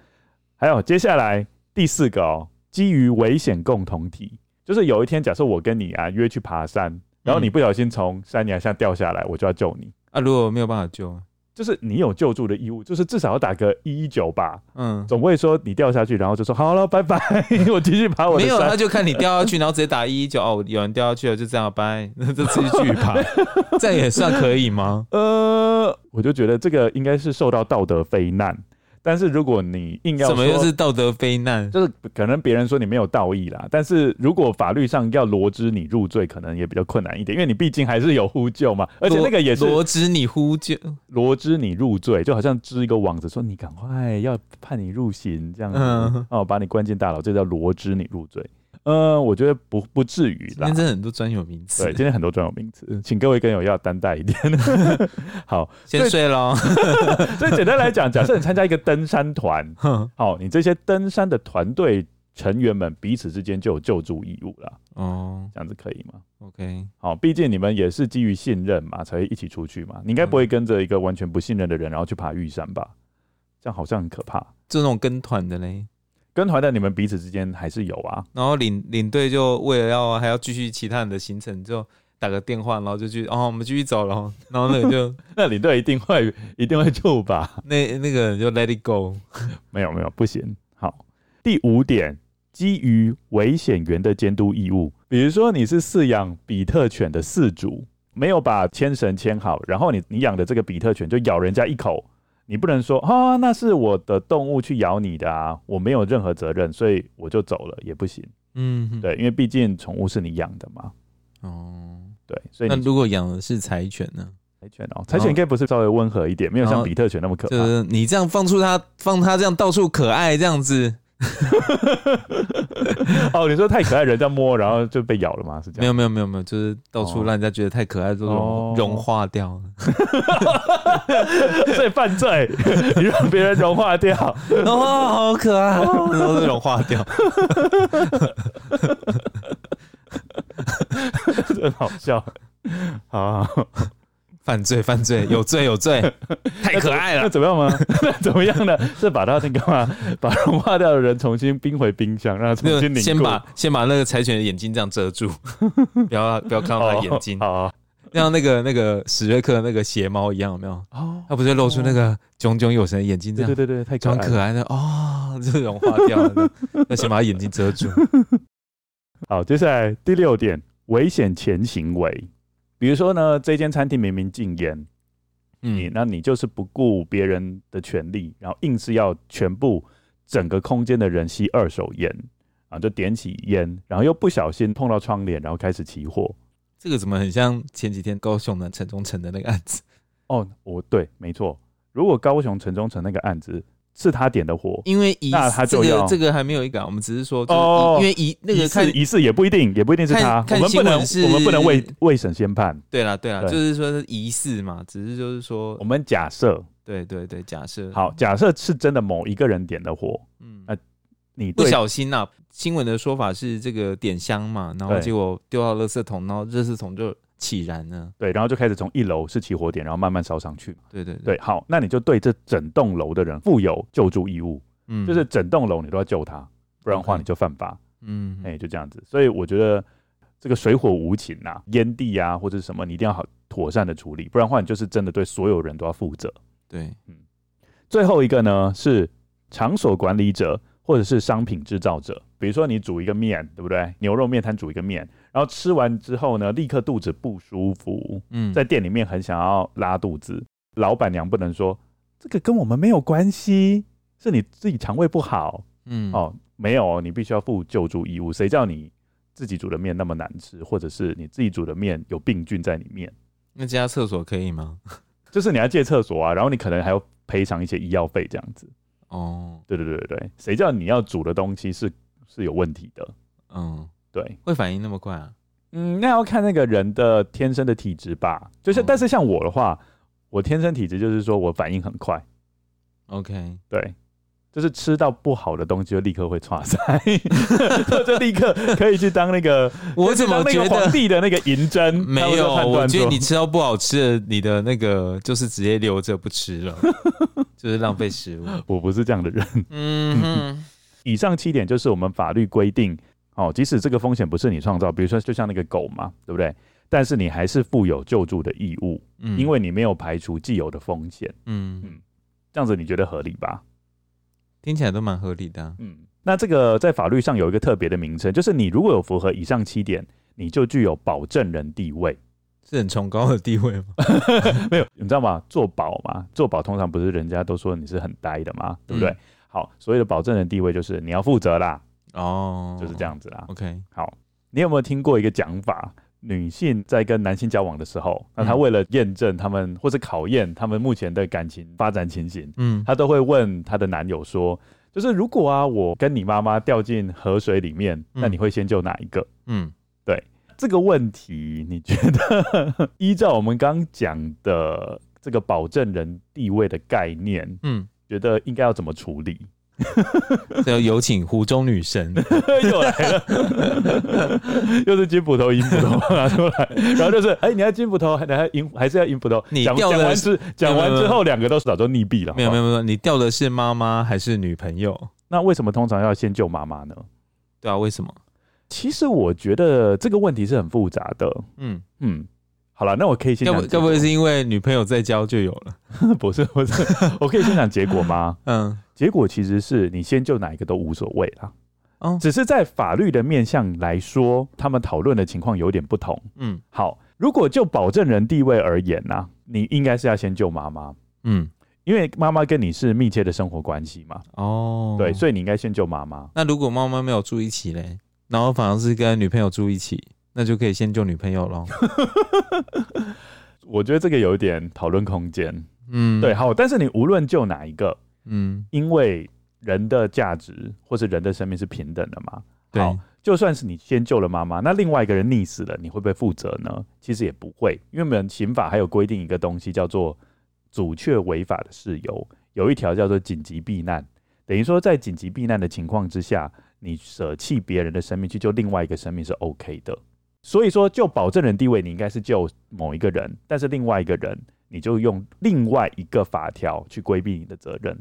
还有接下来第四个哦、喔，基于危险共同体，就是有一天假设我跟你啊约去爬山，然后你不小心从山崖下掉下来，我就要救你啊！如果没有办法救，就是你有救助的义务，就是至少要打个一一九吧。嗯，总不会说你掉下去，然后就说好了，拜拜，我继续爬我的。没有，那就看你掉下去，然后直接打一一九哦，有人掉下去了，就这样拜，那就继续爬，这样也算可以吗？呃，我就觉得这个应该是受到道德非难。但是如果你硬要说，什么又是道德非难？就是可能别人说你没有道义啦。但是如果法律上要罗织你入罪，可能也比较困难一点，因为你毕竟还是有呼救嘛。而且那个也是罗织你呼救，罗织你入罪，就好像织一个网子，说你赶快要判你入刑这样子，嗯、哦，把你关进大牢，这叫罗织你入罪。呃，我觉得不不至于啦。今天真的很多专有名词。对，今天很多专有名词，请各位跟友要担待一点。好，先睡喽。所以简单来讲，假设你参加一个登山团，好，你这些登山的团队成员们彼此之间就有救助义务了。哦，这样子可以吗？OK，好，毕竟你们也是基于信任嘛，才会一起出去嘛。你应该不会跟着一个完全不信任的人，然后去爬玉山吧？这样好像很可怕。这种跟团的嘞。跟团的你们彼此之间还是有啊，然后领领队就为了要还要继续其他人的行程，就打个电话，然后就去哦，我们继续走了，然后那个就 那领队一定会一定会救吧？那那个人就 let it go，没有没有不行。好，第五点，基于危险源的监督义务，比如说你是饲养比特犬的饲主，没有把牵绳牵好，然后你你养的这个比特犬就咬人家一口。你不能说啊，那是我的动物去咬你的啊，我没有任何责任，所以我就走了也不行。嗯哼，对，因为毕竟宠物是你养的嘛。哦，对，所以那如果养的是柴犬呢？柴犬哦，柴犬应该不是稍微温和一点，没有像比特犬那么可怕。就是你这样放出它，放它这样到处可爱这样子。哦，你说太可爱，人家摸，然后就被咬了吗？是这样？没有没有没有没有，就是到处让人家觉得太可爱，都融、哦、融化掉了。所以犯罪，你 让别人融化掉，哦，好可爱，然后就融化掉，真好笑。好。犯罪，犯罪，有罪，有罪，太可爱了。那怎么样吗？那怎么样呢？是把他那个嘛，把融化掉的人重新冰回冰箱，让他重新凝固。先把先把那个柴犬的眼睛这样遮住，不要不要看到他的眼睛。好、哦，像那个那个史瑞克那个邪猫一样，有没有？哦，他不是露出那个炯炯有神的眼睛，这样对对对，太装可爱的哦，就融化掉了。那先把他眼睛遮住。好，接下来第六点，危险前行为。比如说呢，这间餐厅明明禁烟，嗯，你那你就是不顾别人的权利，然后硬是要全部整个空间的人吸二手烟啊，就点起烟，然后又不小心碰到窗帘，然后开始起火。这个怎么很像前几天高雄的城中城的那个案子？哦，我对，没错。如果高雄城中城那个案子。是他点的火，因为疑那他就要、这个、这个还没有一个，我们只是说哦，因为疑那个看疑似也不一定，也不一定是他，我们不能我们不能未未审先判。对啦对啦，就是说是疑似嘛，只是就是说我们假设，对对对，假设。好，假设是真的某一个人点的火，嗯，那你不小心呐、啊，新闻的说法是这个点香嘛，然后结果丢到垃圾桶，然后垃圾桶就。起燃呢？对，然后就开始从一楼是起火点，然后慢慢烧上去。对对对，好，那你就对这整栋楼的人负有救助义务。嗯，就是整栋楼你都要救他，不然的话你就犯法。嗯，哎，就这样子。所以我觉得这个水火无情呐，烟蒂啊或者什么，你一定要好妥善的处理，不然的话你就是真的对所有人都要负责。对，嗯。最后一个呢是场所管理者或者是商品制造者，比如说你煮一个面，对不对？牛肉面摊煮一个面。然后吃完之后呢，立刻肚子不舒服，嗯，在店里面很想要拉肚子，老板娘不能说这个跟我们没有关系，是你自己肠胃不好，嗯，哦，没有，你必须要负救助义务。谁叫你自己煮的面那么难吃，或者是你自己煮的面有病菌在里面？那这家厕所可以吗？就是你要借厕所啊，然后你可能还要赔偿一些医药费这样子。哦，对对对对对，谁叫你要煮的东西是是有问题的？嗯。对，会反应那么快啊？嗯，那要看那个人的天生的体质吧。就是，哦、但是像我的话，我天生体质就是说我反应很快。OK，对，就是吃到不好的东西就立刻会剉赛，就立刻可以去当那个 我怎么觉得皇帝的那个银针？没有，我觉得你吃到不好吃的，你的那个就是直接留着不吃了，就是浪费食物。我不是这样的人。嗯哼，以上七点就是我们法律规定。哦，即使这个风险不是你创造，比如说就像那个狗嘛，对不对？但是你还是负有救助的义务，嗯，因为你没有排除既有的风险，嗯嗯，这样子你觉得合理吧？听起来都蛮合理的，嗯。那这个在法律上有一个特别的名称，就是你如果有符合以上七点，你就具有保证人地位，是很崇高的地位吗？没有，你知道吗？做保嘛，做保通常不是人家都说你是很呆的嘛，对不对？嗯、好，所谓的保证人地位就是你要负责啦，哦，就是这样子啦。OK，好，你有没有听过一个讲法？女性在跟男性交往的时候，那她为了验证他们或者考验他们目前的感情发展情形，嗯，她都会问她的男友说，就是如果啊，我跟你妈妈掉进河水里面，那你会先救哪一个？嗯，对，这个问题，你觉得依照我们刚讲的这个保证人地位的概念，嗯，觉得应该要怎么处理？要有请湖中女神 又来了，又是金斧头、银斧头拿出来，然后就是，哎、欸，你要金斧头，还还银，还是要银斧头？你掉的是讲完之后，两个都是早就溺毙了。没有没有没有，你掉的是妈妈还是女朋友？那为什么通常要先救妈妈呢？对啊，为什么？其实我觉得这个问题是很复杂的。嗯嗯。好了，那我可以先讲。该不会是因为女朋友在交就有了？不 是不是，我可以先讲结果吗？嗯，结果其实是你先救哪一个都无所谓啦。嗯，只是在法律的面向来说，他们讨论的情况有点不同。嗯，好，如果就保证人地位而言呢、啊，你应该是要先救妈妈。嗯，因为妈妈跟你是密切的生活关系嘛。哦，对，所以你应该先救妈妈。那如果妈妈没有住一起嘞，然后反而是跟女朋友住一起？那就可以先救女朋友喽。我觉得这个有一点讨论空间。嗯，对，好，但是你无论救哪一个，嗯，因为人的价值或是人的生命是平等的嘛。好，就算是你先救了妈妈，那另外一个人溺死了，你会不会负责呢？其实也不会，因为我们刑法还有规定一个东西叫做阻却违法的事由，有一条叫做紧急避难，等于说在紧急避难的情况之下，你舍弃别人的生命去救另外一个生命是 OK 的。所以说，就保证人地位，你应该是救某一个人，但是另外一个人，你就用另外一个法条去规避你的责任，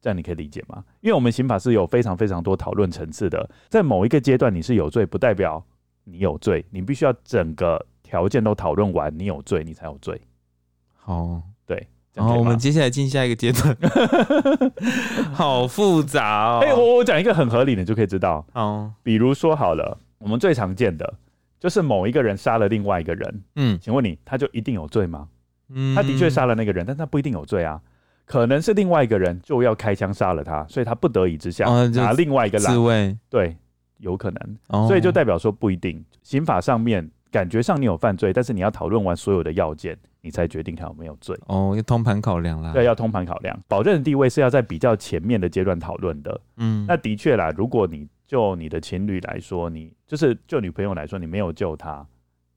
这样你可以理解吗？因为我们刑法是有非常非常多讨论层次的，在某一个阶段你是有罪，不代表你有罪，你必须要整个条件都讨论完，你有罪，你才有罪。好，对，然后我们接下来进下一个阶段，好复杂哦。哎，我我讲一个很合理的，就可以知道。哦，比如说好了。我们最常见的就是某一个人杀了另外一个人，嗯，请问你他就一定有罪吗？嗯，他的确杀了那个人，但他不一定有罪啊，可能是另外一个人就要开枪杀了他，所以他不得已之下拿另外一个来自卫，对，有可能，哦，所以就代表说不一定，刑法上面感觉上你有犯罪，但是你要讨论完所有的要件，你才决定他有没有罪。哦，要通盘考量啦，对，要通盘考量，保证的地位是要在比较前面的阶段讨论的，嗯，那的确啦，如果你。就你的情侣来说，你就是就女朋友来说，你没有救她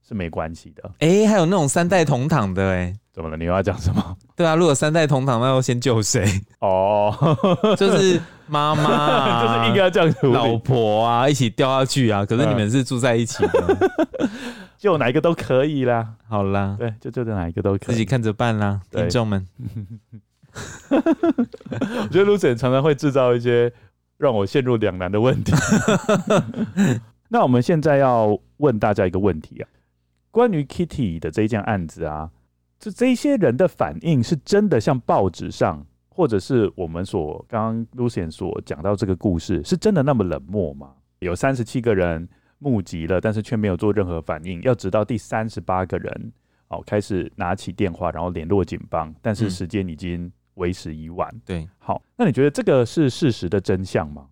是没关系的。哎、欸，还有那种三代同堂的、欸，哎，怎么了？你又要讲什么？对啊，如果三代同堂，那要先救谁？哦，就是妈妈、啊，就是应该这样，老婆啊，一起掉下去啊。可是你们是住在一起的，救哪一个都可以啦。好啦，对，就救的哪一个都可以，自己看着办啦，听众们。我觉得 Lucien 常常会制造一些。让我陷入两难的问题。那我们现在要问大家一个问题啊，关于 Kitty 的这一件案子啊，这这些人的反应是真的像报纸上，或者是我们所刚刚 Lucien 所讲到这个故事，是真的那么冷漠吗？有三十七个人募集了，但是却没有做任何反应，要直到第三十八个人哦开始拿起电话，然后联络警方，但是时间已经。为时已晚。对，好，那你觉得这个是事实的真相吗？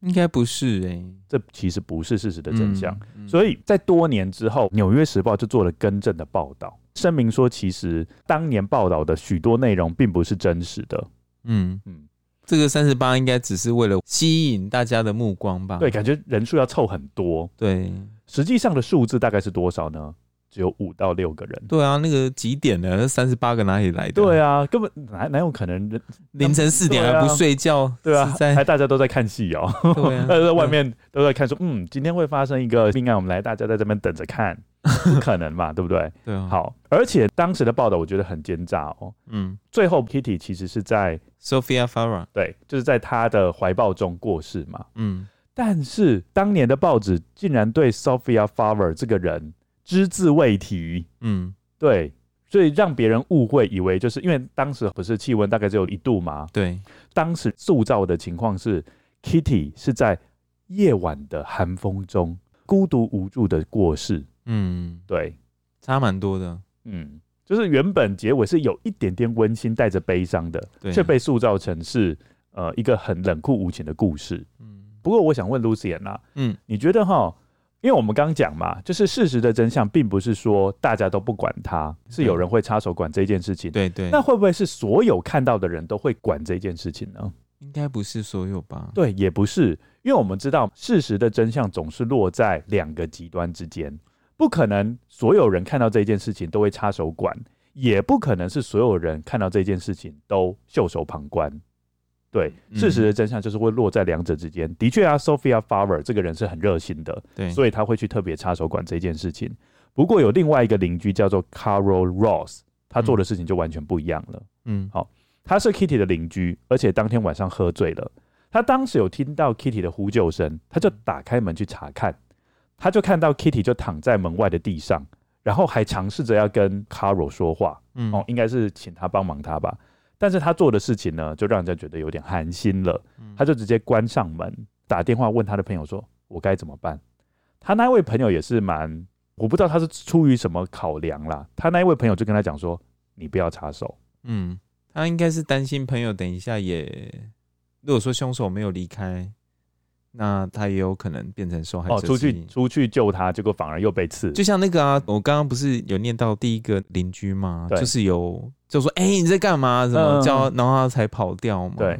应该不是诶、欸，这其实不是事实的真相。嗯嗯、所以在多年之后，《纽约时报》就做了更正的报道，声明说，其实当年报道的许多内容并不是真实的。嗯嗯，这个三十八应该只是为了吸引大家的目光吧？对，感觉人数要凑很多。对，实际上的数字大概是多少呢？只有五到六个人。对啊，那个几点呢？三十八个哪里来的？对啊，根本哪哪有可能凌晨四点还不睡觉？对啊，还大家都在看戏哦。对啊，在外面都在看说，嗯，今天会发生一个命案，我们来大家在这边等着看，不可能嘛，对不对？对啊。好，而且当时的报道我觉得很奸诈哦。嗯。最后，Kitty 其实是在 Sophia Farah，对，就是在她的怀抱中过世嘛。嗯。但是当年的报纸竟然对 Sophia Farah 这个人。只字未提。嗯，对，所以让别人误会，以为就是因为当时不是气温大概只有一度嘛。对，当时塑造的情况是 Kitty 是在夜晚的寒风中孤独无助的过世。嗯，对，差蛮多的。嗯，就是原本结尾是有一点点温馨，带着悲伤的，却被塑造成是呃一个很冷酷无情的故事。嗯，不过我想问 Lucien 啊，嗯，你觉得哈？因为我们刚刚讲嘛，就是事实的真相，并不是说大家都不管他，是有人会插手管这件事情。对对，那会不会是所有看到的人都会管这件事情呢？应该不是所有吧？对，也不是，因为我们知道事实的真相总是落在两个极端之间。不可能所有人看到这件事情都会插手管，也不可能是所有人看到这件事情都袖手旁观。对，事实的真相就是会落在两者之间。嗯、的确啊，Sophia Farver 这个人是很热心的，对，所以他会去特别插手管这件事情。不过有另外一个邻居叫做 Carol Ross，他做的事情就完全不一样了。嗯，好，他是 Kitty 的邻居，而且当天晚上喝醉了。他当时有听到 Kitty 的呼救声，他就打开门去查看。他就看到 Kitty 就躺在门外的地上，然后还尝试着要跟 Carol 说话，嗯，哦，应该是请他帮忙他吧。但是他做的事情呢，就让人家觉得有点寒心了。他就直接关上门，打电话问他的朋友说：“我该怎么办？”他那位朋友也是蛮，我不知道他是出于什么考量啦。他那一位朋友就跟他讲说：“你不要插手。”嗯，他应该是担心朋友等一下也，如果说凶手没有离开。那他也有可能变成受害者。哦，出去出去救他，结果反而又被刺。就像那个啊，我刚刚不是有念到第一个邻居吗？就是有就说：“哎、欸，你在干嘛？怎么叫？”然后他才跑掉嘛。对，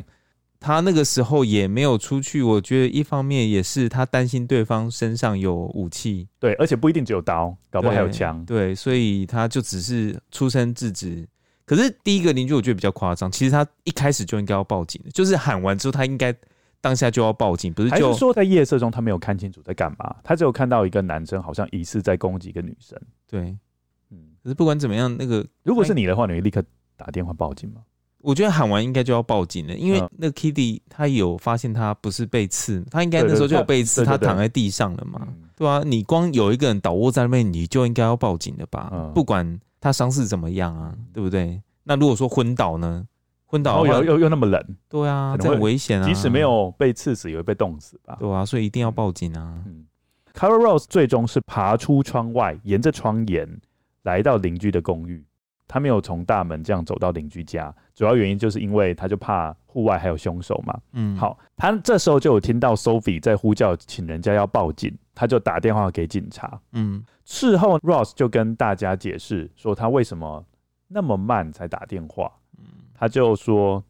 他那个时候也没有出去。我觉得一方面也是他担心对方身上有武器，对，而且不一定只有刀，搞不好还有枪。对，所以他就只是出声制止。可是第一个邻居我觉得比较夸张，其实他一开始就应该要报警的，就是喊完之后他应该。当下就要报警，不是？就还是说在夜色中他没有看清楚在干嘛？他只有看到一个男生好像疑似在攻击一个女生。对，嗯。可是不管怎么样，那个如果是你的话，你会立刻打电话报警吗？我觉得喊完应该就要报警了，因为那个 Kitty 他有发现他不是被刺，他应该那时候就有被刺，他躺在地上了嘛，对啊，你光有一个人倒卧在那边，你就应该要报警的吧？不管他伤势怎么样啊，对不对？那如果说昏倒呢？昏倒又又又那么冷，对啊，这很危险啊！即使没有被刺死，也会被冻死吧？对啊，所以一定要报警啊！嗯，Carol Rose 最终是爬出窗外，沿着窗沿来到邻居的公寓。他没有从大门这样走到邻居家，主要原因就是因为他就怕户外还有凶手嘛。嗯，好，他这时候就有听到 Sophie 在呼叫，请人家要报警，他就打电话给警察。嗯，事后 Ross 就跟大家解释说，他为什么那么慢才打电话。嗯他就说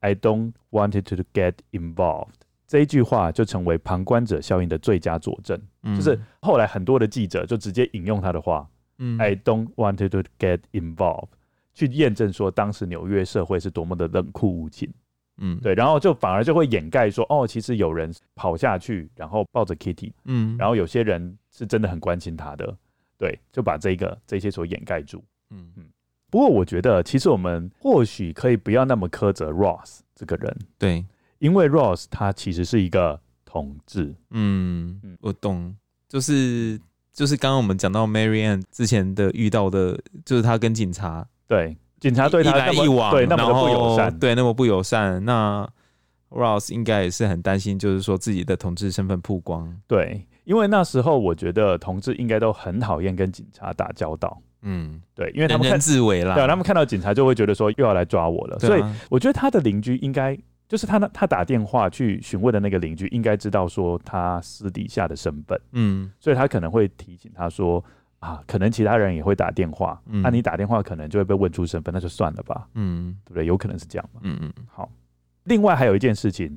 ：“I don't wanted to get involved。”这一句话就成为旁观者效应的最佳佐证。嗯、就是后来很多的记者就直接引用他的话：“嗯，I don't want to get involved。”去验证说当时纽约社会是多么的冷酷无情。嗯，对，然后就反而就会掩盖说：“哦，其实有人跑下去，然后抱着 Kitty。嗯，然后有些人是真的很关心他的。对，就把这个这些所掩盖住。嗯嗯。不过我觉得，其实我们或许可以不要那么苛责 Ross 这个人，对，因为 Ross 他其实是一个同志。嗯，我懂，就是就是刚刚我们讲到 Mary Anne 之前的遇到的，就是他跟警察，对，警察对他一来一往，对，那么不友善，对，那么不友善。那 Ross 应该也是很担心，就是说自己的同志身份曝光。对，因为那时候我觉得同志应该都很讨厌跟警察打交道。嗯，对，因为他们看自危啦，对，他们看到警察就会觉得说又要来抓我了，啊、所以我觉得他的邻居应该就是他那他打电话去询问的那个邻居应该知道说他私底下的身份，嗯，所以他可能会提醒他说啊，可能其他人也会打电话，那、嗯啊、你打电话可能就会被问出身份，那就算了吧，嗯，对不对？有可能是这样嘛，嗯嗯，好。另外还有一件事情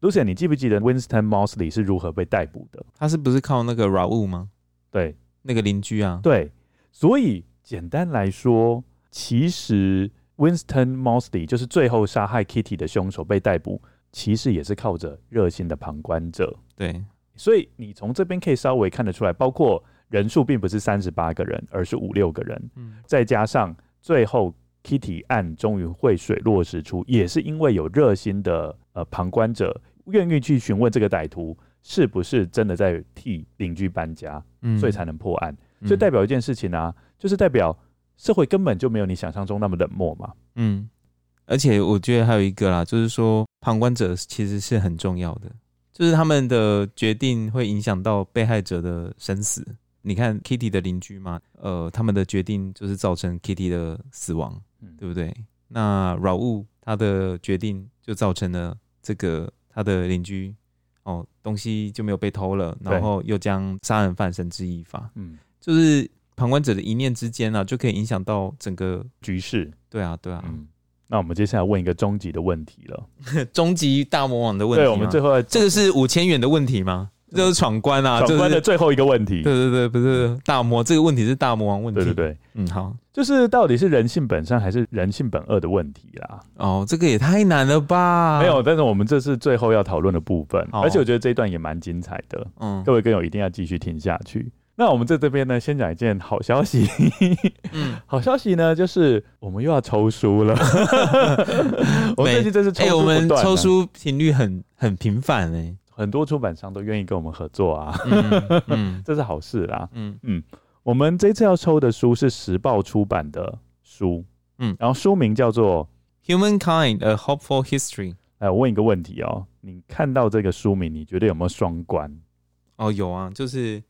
，Lucien，你记不记得 Winston Mosley 是如何被逮捕的？他是不是靠那个 Raul 吗？对，那个邻居啊，对。所以简单来说，其实 Winston Mosley 就是最后杀害 Kitty 的凶手被逮捕，其实也是靠着热心的旁观者。对，所以你从这边可以稍微看得出来，包括人数并不是三十八个人，而是五六个人。嗯，再加上最后 Kitty 案终于会水落石出，也是因为有热心的呃旁观者愿意去询问这个歹徒是不是真的在替邻居搬家，嗯，所以才能破案。所以代表一件事情啊，就是代表社会根本就没有你想象中那么冷漠嘛。嗯，而且我觉得还有一个啦，就是说旁观者其实是很重要的，就是他们的决定会影响到被害者的生死。你看 Kitty 的邻居嘛，呃，他们的决定就是造成 Kitty 的死亡，对不对？那 Raul 他的决定就造成了这个他的邻居哦，东西就没有被偷了，然后又将杀人犯绳之以法。嗯，就是旁观者的一念之间啊，就可以影响到整个局势。对啊，对啊。嗯，那我们接下来问一个终极的问题了，终极大魔王的问题。对，我们最后这个是五千元的问题吗？这是闯关啊！闯关的最后一个问题。对对对，不是大魔，这个问题是大魔王问题。对对对，嗯，好，就是到底是人性本善还是人性本恶的问题啦。哦，这个也太难了吧？没有，但是我们这是最后要讨论的部分，而且我觉得这一段也蛮精彩的。嗯，各位跟友一定要继续听下去。那我们在这边呢，先讲一件好消息。嗯，好消息呢，就是我们又要抽书了。我们最近这是抽书，我们抽书频率很很频繁哎。很多出版商都愿意跟我们合作啊，嗯 嗯、这是好事啦。嗯嗯，我们这次要抽的书是时报出版的书，嗯，然后书名叫做《Humankind: A Hopeful History》。哎，我问一个问题哦，你看到这个书名，你觉得有没有双关？哦，有啊，就是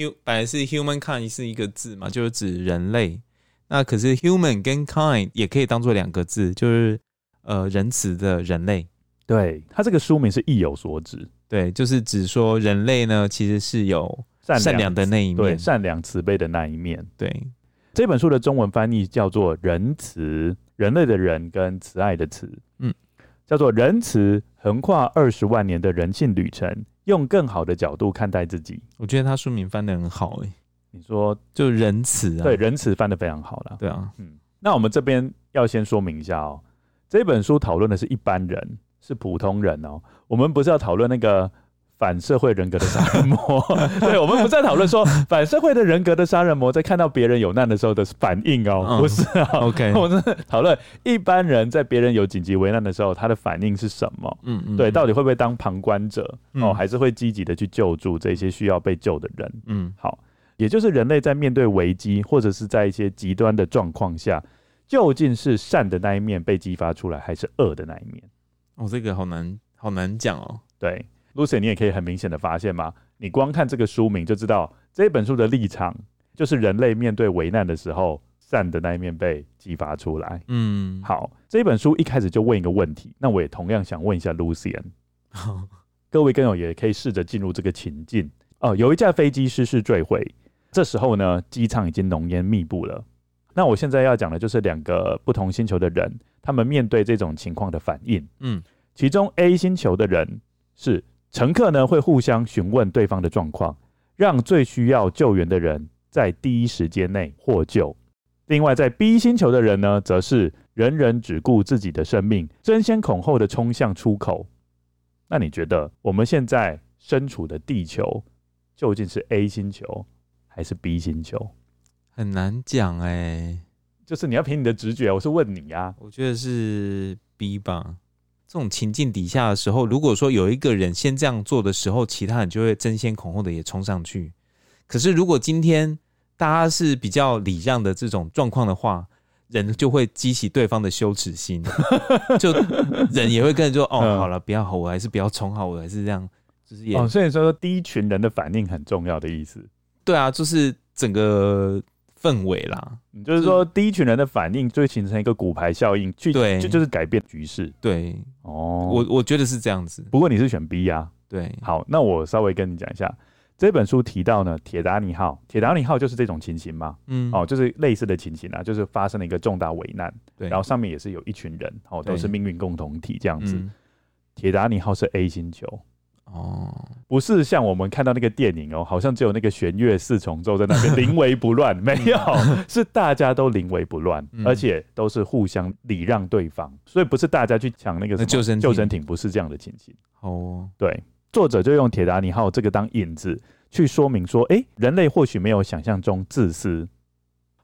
hu 本来是 humankind 是一个字嘛，就是指人类。那可是 human 跟 kind 也可以当做两个字，就是呃仁慈的人类。对，它这个书名是意有所指。对，就是指说人类呢，其实是有善良的那一面，对，善良慈悲的那一面。对，这本书的中文翻译叫做“仁慈”，人类的人跟慈爱的慈，嗯，叫做“仁慈”，横跨二十万年的人性旅程，用更好的角度看待自己。我觉得他书名翻得很好，欸，诶，你说就仁慈啊？对，仁慈翻得非常好了。对啊，嗯，那我们这边要先说明一下哦，这本书讨论的是一般人。是普通人哦，我们不是要讨论那个反社会人格的杀人魔，对，我们不是在讨论说反社会的人格的杀人魔在看到别人有难的时候的反应哦，嗯、不是啊，OK，我们讨论一般人在别人有紧急危难的时候，他的反应是什么？嗯嗯，对，到底会不会当旁观者、嗯、哦，还是会积极的去救助这些需要被救的人？嗯，好，也就是人类在面对危机或者是在一些极端的状况下，究竟是善的那一面被激发出来，还是恶的那一面？哦，这个好难，好难讲哦。对，Lucy，你也可以很明显的发现吗？你光看这个书名就知道，这本书的立场就是人类面对危难的时候，善的那一面被激发出来。嗯，好，这本书一开始就问一个问题，那我也同样想问一下 Lucy，各位跟友也可以试着进入这个情境。哦，有一架飞机失事坠毁，这时候呢，机舱已经浓烟密布了。那我现在要讲的就是两个不同星球的人，他们面对这种情况的反应。嗯，其中 A 星球的人是乘客呢，会互相询问对方的状况，让最需要救援的人在第一时间内获救。另外，在 B 星球的人呢，则是人人只顾自己的生命，争先恐后的冲向出口。那你觉得我们现在身处的地球究竟是 A 星球还是 B 星球？很难讲哎，就是你要凭你的直觉。我是问你呀，我觉得是 B 吧。这种情境底下的时候，如果说有一个人先这样做的时候，其他人就会争先恐后的也冲上去。可是如果今天大家是比较礼让的这种状况的话，人就会激起对方的羞耻心，就人也会跟着说：“哦，好了，不要吼，我还是不要冲好，我还是这样。”就是也，哦，所以说第一群人的反应很重要的意思。对啊，就是整个。氛围啦，就是说第一群人的反应就会形成一个骨牌效应，去对，就就是改变局势。对，哦，我我觉得是这样子。不过你是选 B 呀、啊？对，好，那我稍微跟你讲一下，这本书提到呢，铁达尼号，铁达尼号就是这种情形嘛，嗯，哦，就是类似的情形啊，就是发生了一个重大危难，对，然后上面也是有一群人，哦，都是命运共同体这样子。铁达尼号是 A 星球。哦，不是像我们看到那个电影哦，好像只有那个弦乐四重奏在那边临危不乱，没有，是大家都临危不乱，而且都是互相礼让对方，所以不是大家去抢那个救生救生艇，不是这样的情形。哦，对，作者就用铁达尼号这个当引子去说明说，哎，人类或许没有想象中自私，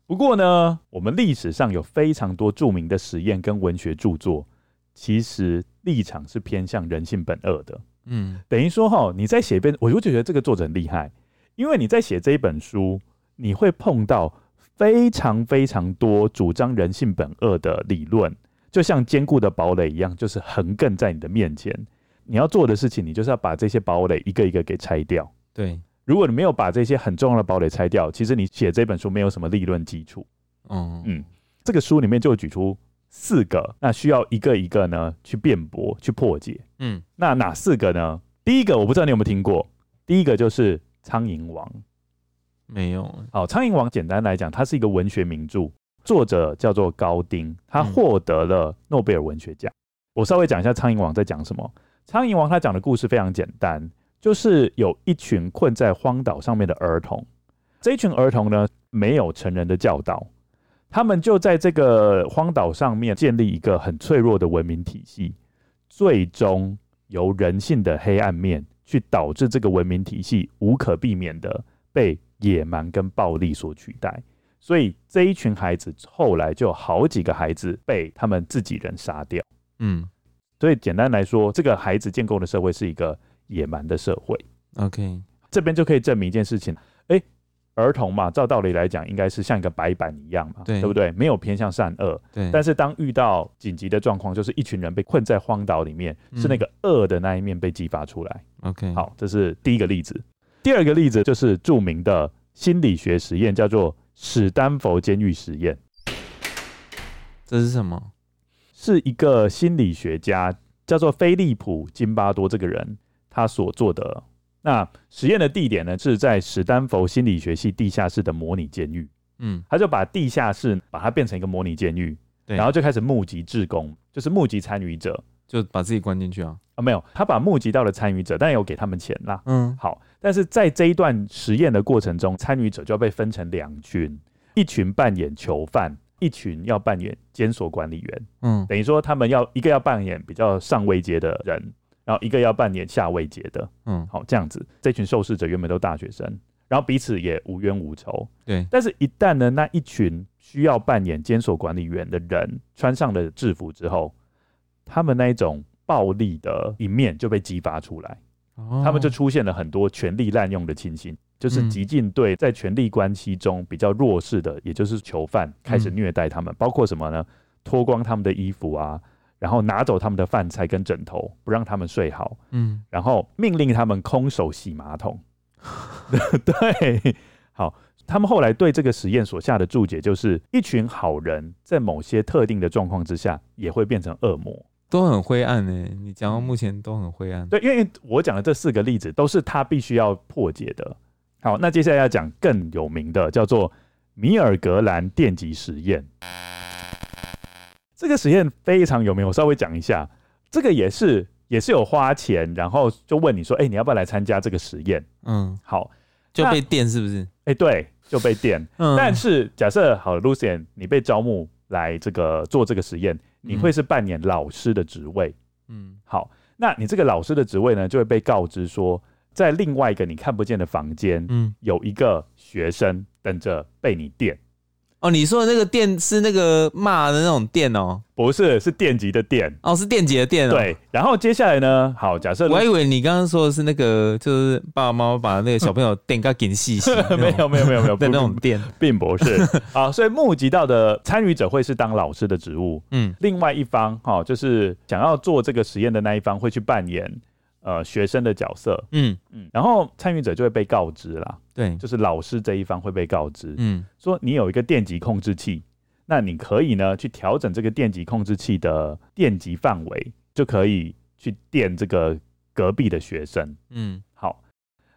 不过呢，我们历史上有非常多著名的实验跟文学著作，其实立场是偏向人性本恶的。嗯，等于说哈，你在写一本，我就觉得这个作者很厉害，因为你在写这一本书，你会碰到非常非常多主张人性本恶的理论，就像坚固的堡垒一样，就是横亘在你的面前。你要做的事情，你就是要把这些堡垒一个一个给拆掉。对，如果你没有把这些很重要的堡垒拆掉，其实你写这本书没有什么理论基础。嗯嗯，这个书里面就举出四个，那需要一个一个呢去辩驳、去破解。嗯，那哪四个呢？第一个我不知道你有没有听过，第一个就是《苍蝇王》。没有。好，《苍蝇王》简单来讲，它是一个文学名著，作者叫做高丁，他获得了诺贝尔文学奖。嗯、我稍微讲一下《苍蝇王》在讲什么。《苍蝇王》他讲的故事非常简单，就是有一群困在荒岛上面的儿童，这一群儿童呢，没有成人的教导。他们就在这个荒岛上面建立一个很脆弱的文明体系，最终由人性的黑暗面去导致这个文明体系无可避免的被野蛮跟暴力所取代。所以这一群孩子后来就好几个孩子被他们自己人杀掉。嗯，所以简单来说，这个孩子建构的社会是一个野蛮的社会。OK，这边就可以证明一件事情。儿童嘛，照道理来讲，应该是像一个白板一样嘛，对，对不对？没有偏向善恶。对。但是当遇到紧急的状况，就是一群人被困在荒岛里面，嗯、是那个恶的那一面被激发出来。OK，好，这是第一个例子。第二个例子就是著名的心理学实验，叫做史丹佛监狱实验。这是什么？是一个心理学家叫做菲利普金巴多这个人他所做的。那实验的地点呢，是在史丹佛心理学系地下室的模拟监狱。嗯，他就把地下室把它变成一个模拟监狱，对，然后就开始募集志工，就是募集参与者，就把自己关进去啊？啊，没有，他把募集到的参与者，但有给他们钱啦。嗯，好，但是在这一段实验的过程中，参与者就要被分成两群，一群扮演囚犯，一群要扮演监所管理员。嗯，等于说他们要一个要扮演比较上位阶的人。然后一个要扮演下位阶的，嗯，好，这样子，这群受试者原本都大学生，然后彼此也无冤无仇，对。但是，一旦呢，那一群需要扮演监所管理员的人穿上了制服之后，他们那一种暴力的一面就被激发出来，哦，他们就出现了很多权力滥用的情形，就是极尽对在权力关系中比较弱势的，也就是囚犯开始虐待他们，包括什么呢？脱光他们的衣服啊。然后拿走他们的饭菜跟枕头，不让他们睡好。嗯，然后命令他们空手洗马桶。对，好，他们后来对这个实验所下的注解就是：一群好人在某些特定的状况之下，也会变成恶魔。都很灰暗呢。你讲到目前都很灰暗。对，因为我讲的这四个例子都是他必须要破解的。好，那接下来要讲更有名的，叫做米尔格兰电极实验。这个实验非常有名，我稍微讲一下。这个也是也是有花钱，然后就问你说：“哎，你要不要来参加这个实验？”嗯，好，就被电是不是？哎，对，就被电。嗯，但是假设好，Lucien，你被招募来这个做这个实验，你会是扮演老师的职位。嗯，好，那你这个老师的职位呢，就会被告知说，在另外一个你看不见的房间，嗯，有一个学生等着被你电。哦，你说的那个电是那个骂的那种电哦？不是，是电极的电哦，是电极的电哦。对，然后接下来呢？好，假设我还以为你刚刚说的是那个，就是爸爸妈妈把那个小朋友电个给细细，没有没有没有没有的 那种电，并不是。啊，所以募集到的参与者会是当老师的职务，嗯，另外一方哈，就是想要做这个实验的那一方会去扮演呃学生的角色，嗯嗯，然后参与者就会被告知啦。对，就是老师这一方会被告知，嗯，说你有一个电极控制器，那你可以呢去调整这个电极控制器的电极范围，就可以去电这个隔壁的学生。嗯，好，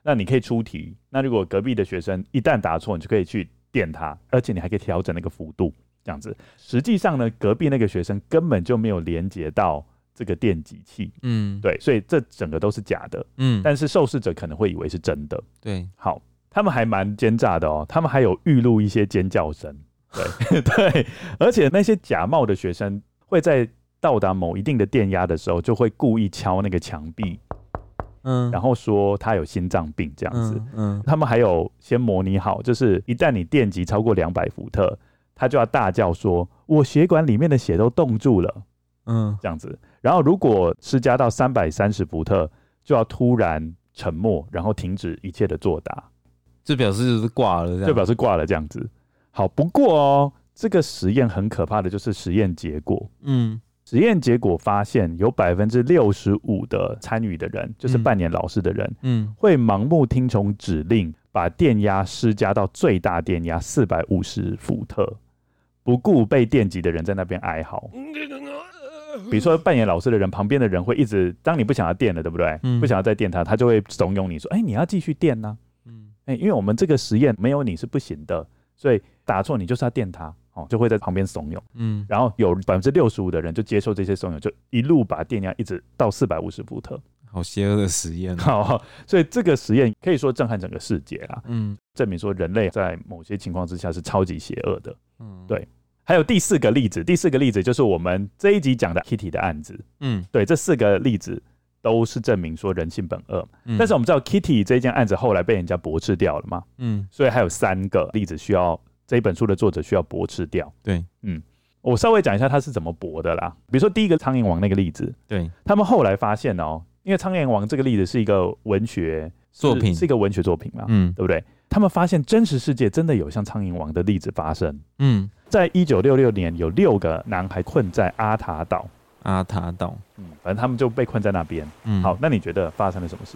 那你可以出题，那如果隔壁的学生一旦答错，你就可以去电他，而且你还可以调整那个幅度，这样子。实际上呢，隔壁那个学生根本就没有连接到这个电击器，嗯，对，所以这整个都是假的，嗯，但是受试者可能会以为是真的，对，好。他们还蛮奸诈的哦，他们还有预录一些尖叫声，对 对，而且那些假冒的学生会在到达某一定的电压的时候，就会故意敲那个墙壁，嗯，然后说他有心脏病这样子，嗯，嗯，他们还有先模拟好，就是一旦你电击超过两百伏特，他就要大叫说：“我血管里面的血都冻住了。”嗯，这样子，然后如果施加到三百三十伏特，就要突然沉默，然后停止一切的作答。这表示就是挂了，这表示挂了这样子。好，不过哦，这个实验很可怕的就是实验结果。嗯，实验结果发现有百分之六十五的参与的人，就是扮演老师的人，嗯，会盲目听从指令，把电压施加到最大电压四百五十伏特，不顾被电击的人在那边哀嚎。比如说扮演老师的人，旁边的人会一直，当你不想要电了，对不对？嗯，不想要再电他，他就会怂恿你说：“哎，你要继续电呢。”嗯，哎，因为我们这个实验没有你是不行的，所以打错你就是要电他，哦，就会在旁边怂恿。嗯，然后有百分之六十五的人就接受这些怂恿，就一路把电压一直到四百五十伏特。好邪恶的实验，好，所以这个实验可以说震撼整个世界啦。嗯，证明说人类在某些情况之下是超级邪恶的。嗯，对。还有第四个例子，第四个例子就是我们这一集讲的 Kitty 的案子。嗯，对，这四个例子都是证明说人性本恶。嗯，但是我们知道 Kitty 这件案子后来被人家驳斥掉了嘛？嗯，所以还有三个例子需要这一本书的作者需要驳斥掉。对，嗯，我稍微讲一下他是怎么驳的啦。比如说第一个苍蝇王那个例子，对，他们后来发现哦，因为苍蝇王这个例子是一个文学作品，是一个文学作品嘛，嗯，对不对？他们发现真实世界真的有像苍蝇王的例子发生。嗯。在一九六六年，有六个男孩困在阿塔岛。阿塔岛，嗯，反正他们就被困在那边。嗯，好，那你觉得发生了什么事？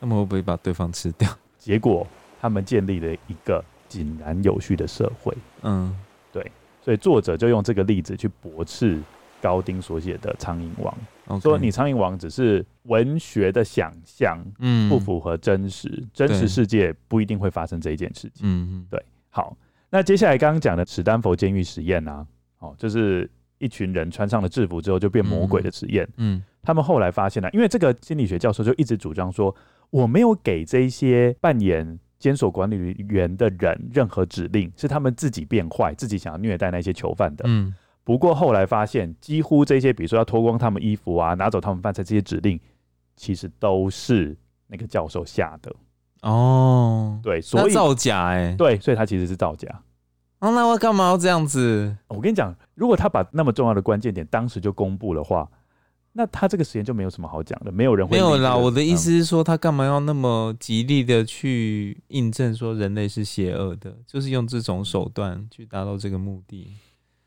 他们会不会把对方吃掉？结果，他们建立了一个井然有序的社会。嗯，对。所以作者就用这个例子去驳斥高丁所写的《苍蝇王》，Okay. 说你《苍蝇王》只是文学的想象，嗯，不符合真实，真实世界不一定会发生这一件事情。嗯嗯，对。好。那接下来刚刚讲的史丹佛监狱实验啊，哦，就是一群人穿上了制服之后就变魔鬼的实验。嗯，他们后来发现了，因为这个心理学教授就一直主张说，我没有给这些扮演监所管理员的人任何指令，是他们自己变坏，自己想要虐待那些囚犯的。嗯，不过后来发现，几乎这些，比如说要脱光他们衣服啊，拿走他们饭菜这些指令，其实都是那个教授下的。哦，对，所以造假哎、欸，对，所以他其实是造假。哦，那我干嘛要这样子？我跟你讲，如果他把那么重要的关键点当时就公布的话，那他这个实验就没有什么好讲的，没有人会。没有啦，我的意思是说，他干嘛要那么极力的去印证说人类是邪恶的，就是用这种手段去达到这个目的。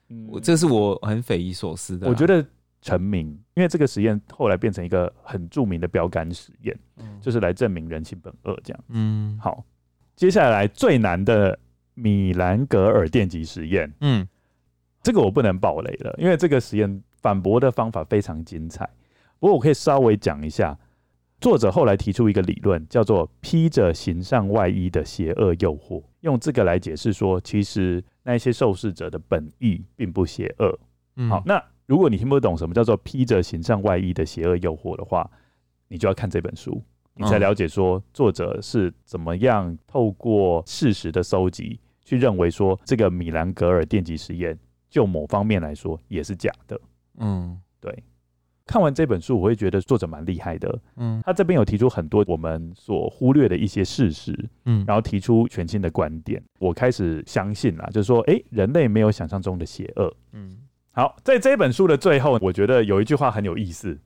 嗯，我这是我很匪夷所思的。我觉得。成名，因为这个实验后来变成一个很著名的标杆实验，嗯、就是来证明人性本恶这样。嗯，好，接下来最难的米兰格尔电极实验，嗯，这个我不能爆雷了，因为这个实验反驳的方法非常精彩。不过我可以稍微讲一下，作者后来提出一个理论，叫做“披着形上外衣的邪恶诱惑”，用这个来解释说，其实那些受试者的本意并不邪恶。嗯，好，那。如果你听不懂什么叫做披着形上外衣的邪恶诱惑的话，你就要看这本书，你才了解说作者是怎么样透过事实的搜集，去认为说这个米兰格尔电极实验就某方面来说也是假的。嗯，对。看完这本书，我会觉得作者蛮厉害的。嗯，他这边有提出很多我们所忽略的一些事实。嗯，然后提出全新的观点，我开始相信了，就是说，诶，人类没有想象中的邪恶。嗯。好，在这本书的最后，我觉得有一句话很有意思。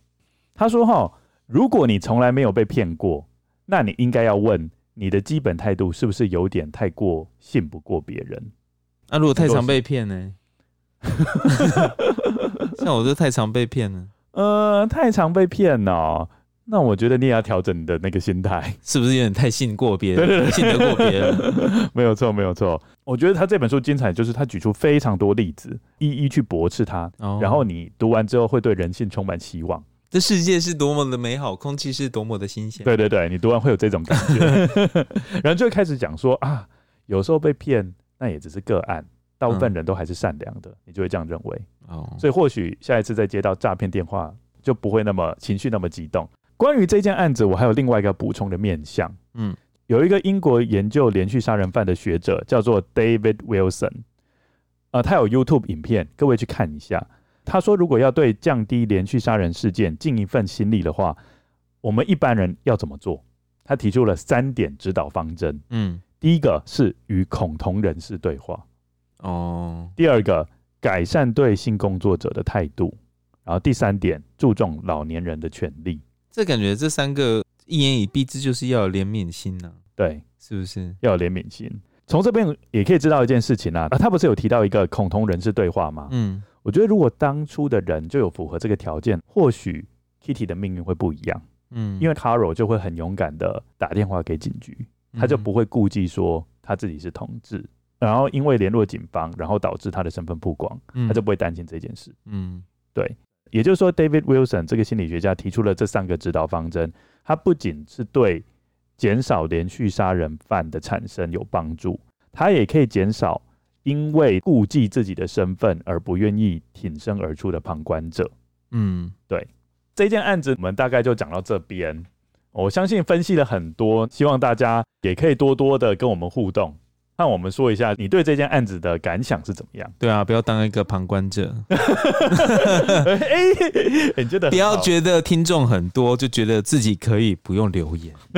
他说：“哈，如果你从来没有被骗过，那你应该要问你的基本态度是不是有点太过信不过别人？那、啊、如果太常被骗呢？像我就太常被骗了。呃，太常被骗哦。那我觉得你也要调整你的那个心态，是不是有点太信过别人？信得过别人？没有错，没有错。我觉得他这本书精彩，就是他举出非常多例子，一一去驳斥他。哦、然后你读完之后，会对人性充满希望。这世界是多么的美好，空气是多么的新鲜。对对对，你读完会有这种感觉。然后就会开始讲说啊，有时候被骗，那也只是个案，大部分人都还是善良的，嗯、你就会这样认为。哦，所以或许下一次再接到诈骗电话，就不会那么情绪那么激动。关于这件案子，我还有另外一个补充的面向。嗯，有一个英国研究连续杀人犯的学者叫做 David Wilson，呃，他有 YouTube 影片，各位去看一下。他说，如果要对降低连续杀人事件尽一份心力的话，我们一般人要怎么做？他提出了三点指导方针。嗯，第一个是与恐同人士对话。哦，第二个改善对性工作者的态度，然后第三点注重老年人的权利。这感觉这三个一言以蔽之，就是要有怜悯心呐、啊。对，是不是要有怜悯心？从这边也可以知道一件事情啊，啊，他不是有提到一个恐同人士对话吗？嗯，我觉得如果当初的人就有符合这个条件，或许 Kitty 的命运会不一样。嗯，因为 Carol 就会很勇敢的打电话给警局，他就不会顾忌说他自己是同志，然后因为联络警方，然后导致他的身份曝光，他就不会担心这件事。嗯，对，也就是说，David Wilson 这个心理学家提出了这三个指导方针，他不仅是对减少连续杀人犯的产生有帮助，他也可以减少因为顾忌自己的身份而不愿意挺身而出的旁观者。嗯，对。这件案子我们大概就讲到这边，我相信分析了很多，希望大家也可以多多的跟我们互动，那我们说一下你对这件案子的感想是怎么样？对啊，不要当一个旁观者，哎、欸，你觉得不要觉得听众很多就觉得自己可以不用留言，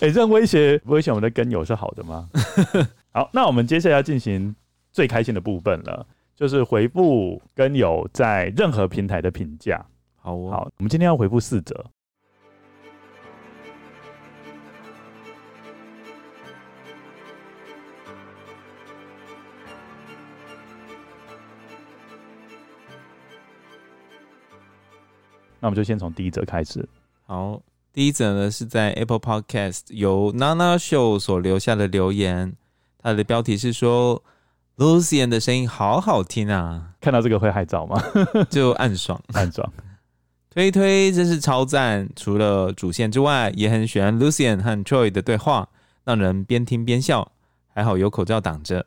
哎、欸，这样威胁威胁我们的根友是好的吗？好，那我们接下来要进行最开心的部分了。就是回复根友在任何平台的评价。好，哦，好，我们今天要回复四则。那我们就先从第一则开始。好，第一则呢是在 Apple Podcast 由 Nana Show 所留下的留言，它的标题是说。Lucian 的声音好好听啊！看到这个会害臊吗？就暗爽，暗爽。推推真是超赞！除了主线之外，也很喜欢 Lucian 和 Troy 的对话，让人边听边笑。还好有口罩挡着。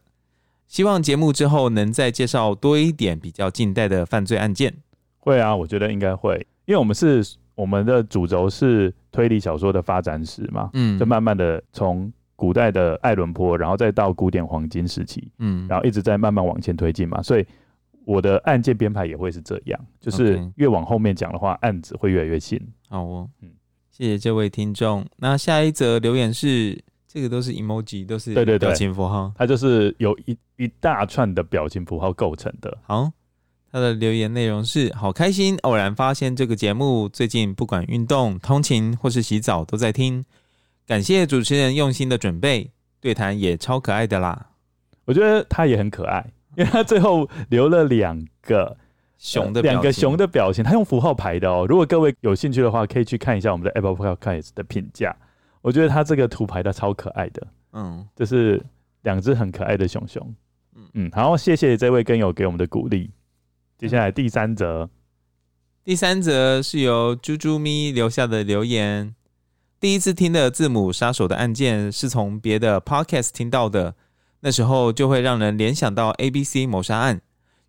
希望节目之后能再介绍多一点比较近代的犯罪案件。会啊，我觉得应该会，因为我们是我们的主轴是推理小说的发展史嘛，嗯，就慢慢的从。古代的爱伦坡，然后再到古典黄金时期，嗯，然后一直在慢慢往前推进嘛，所以我的案件编排也会是这样，就是越往后面讲的话，案子会越来越新。好哦，嗯，谢谢这位听众。那下一则留言是，这个都是 emoji，都是对对表情符号，它就是由一一大串的表情符号构成的。好，他的留言内容是：好开心，偶然发现这个节目，最近不管运动、通勤或是洗澡都在听。感谢主持人用心的准备，对谈也超可爱的啦。我觉得他也很可爱，因为他最后留了两个熊的两个熊的表情，他用符号排的哦。如果各位有兴趣的话，可以去看一下我们的 Apple Podcast 的评价。我觉得他这个图排的超可爱的，嗯，就是两只很可爱的熊熊。嗯嗯，好，谢谢这位跟友给我们的鼓励。接下来第三则，第三则是由猪猪咪留下的留言。第一次听的字母杀手的案件是从别的 podcast 听到的，那时候就会让人联想到 ABC 谋杀案。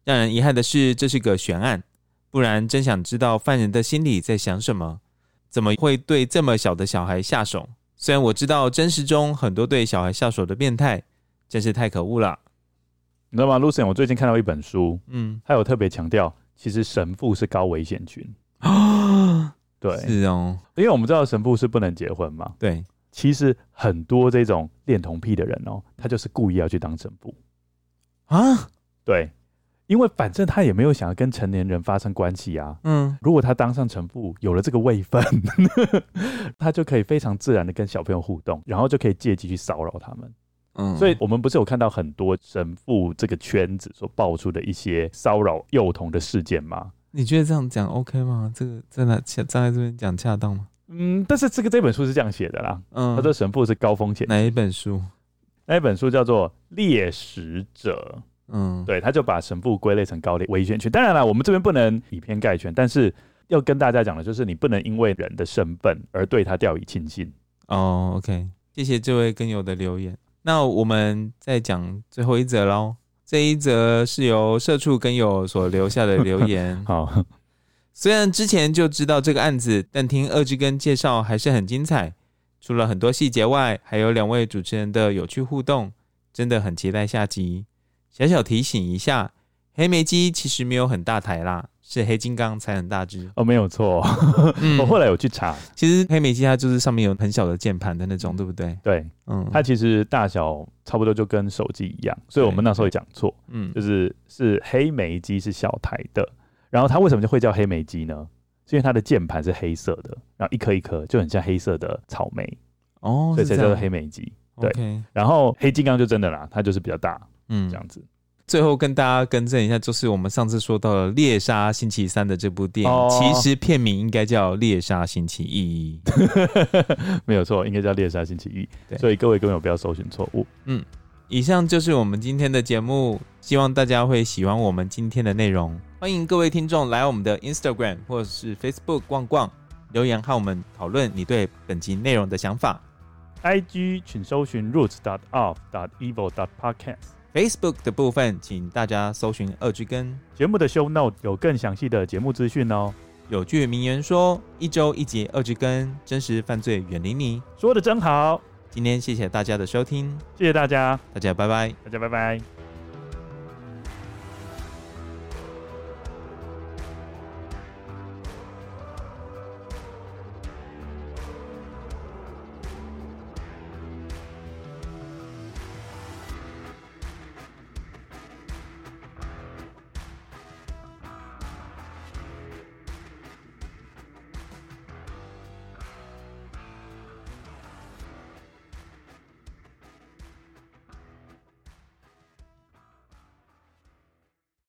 让人遗憾的是，这是个悬案，不然真想知道犯人的心里在想什么，怎么会对这么小的小孩下手？虽然我知道真实中很多对小孩下手的变态，真是太可恶了。你知道吗，Lucien？我最近看到一本书，嗯，他有特别强调，其实神父是高危险群啊。对，是哦，因为我们知道神父是不能结婚嘛。对，其实很多这种恋童癖的人哦，他就是故意要去当神父啊。对，因为反正他也没有想要跟成年人发生关系啊。嗯，如果他当上神父，有了这个位分，他就可以非常自然的跟小朋友互动，然后就可以借机去骚扰他们。嗯，所以我们不是有看到很多神父这个圈子所爆出的一些骚扰幼童的事件吗？你觉得这样讲 OK 吗？这个在哪站在这边讲恰当吗？嗯，但是这个这本书是这样写的啦。嗯，他说神父是高风险。哪一本书？那一本书叫做《猎食者》。嗯，对，他就把神父归类成高危险群。当然了，我们这边不能以偏概全，但是要跟大家讲的就是，你不能因为人的身份而对他掉以轻心。哦，OK，谢谢这位跟友的留言。那我们再讲最后一则喽。这一则是由社畜根友所留下的留言。好，虽然之前就知道这个案子，但听二之根介绍还是很精彩。除了很多细节外，还有两位主持人的有趣互动，真的很期待下集。小小提醒一下，黑莓机其实没有很大台啦。是黑金刚才很大只。哦，没有错。嗯、我后来有去查，其实黑莓机它就是上面有很小的键盘的那种，对不对？对，嗯，它其实大小差不多就跟手机一样，所以我们那时候也讲错，嗯，就是是黑莓机是小台的，然后它为什么就会叫黑莓机呢？是因为它的键盘是黑色的，然后一颗一颗就很像黑色的草莓，哦，所以才叫做黑莓机。对。然后黑金刚就真的啦，它就是比较大，嗯，这样子。最后跟大家更正一下，就是我们上次说到了《猎杀星期三》的这部电影，哦、其实片名应该叫《猎杀星期一》，没有错，应该叫《猎杀星期一》。对，所以各位根本不要搜寻错误。嗯，以上就是我们今天的节目，希望大家会喜欢我们今天的内容。欢迎各位听众来我们的 Instagram 或者是 Facebook 逛逛，留言和我们讨论你对本集内容的想法。IG 请搜寻 roots dot of dot evil dot podcast。Facebook 的部分，请大家搜寻二句根节目的 Show Note 有更详细的节目资讯哦。有句名言说：“一周一集二句根，真实犯罪远离你。”说的真好。今天谢谢大家的收听，谢谢大家，大家拜拜，大家拜拜。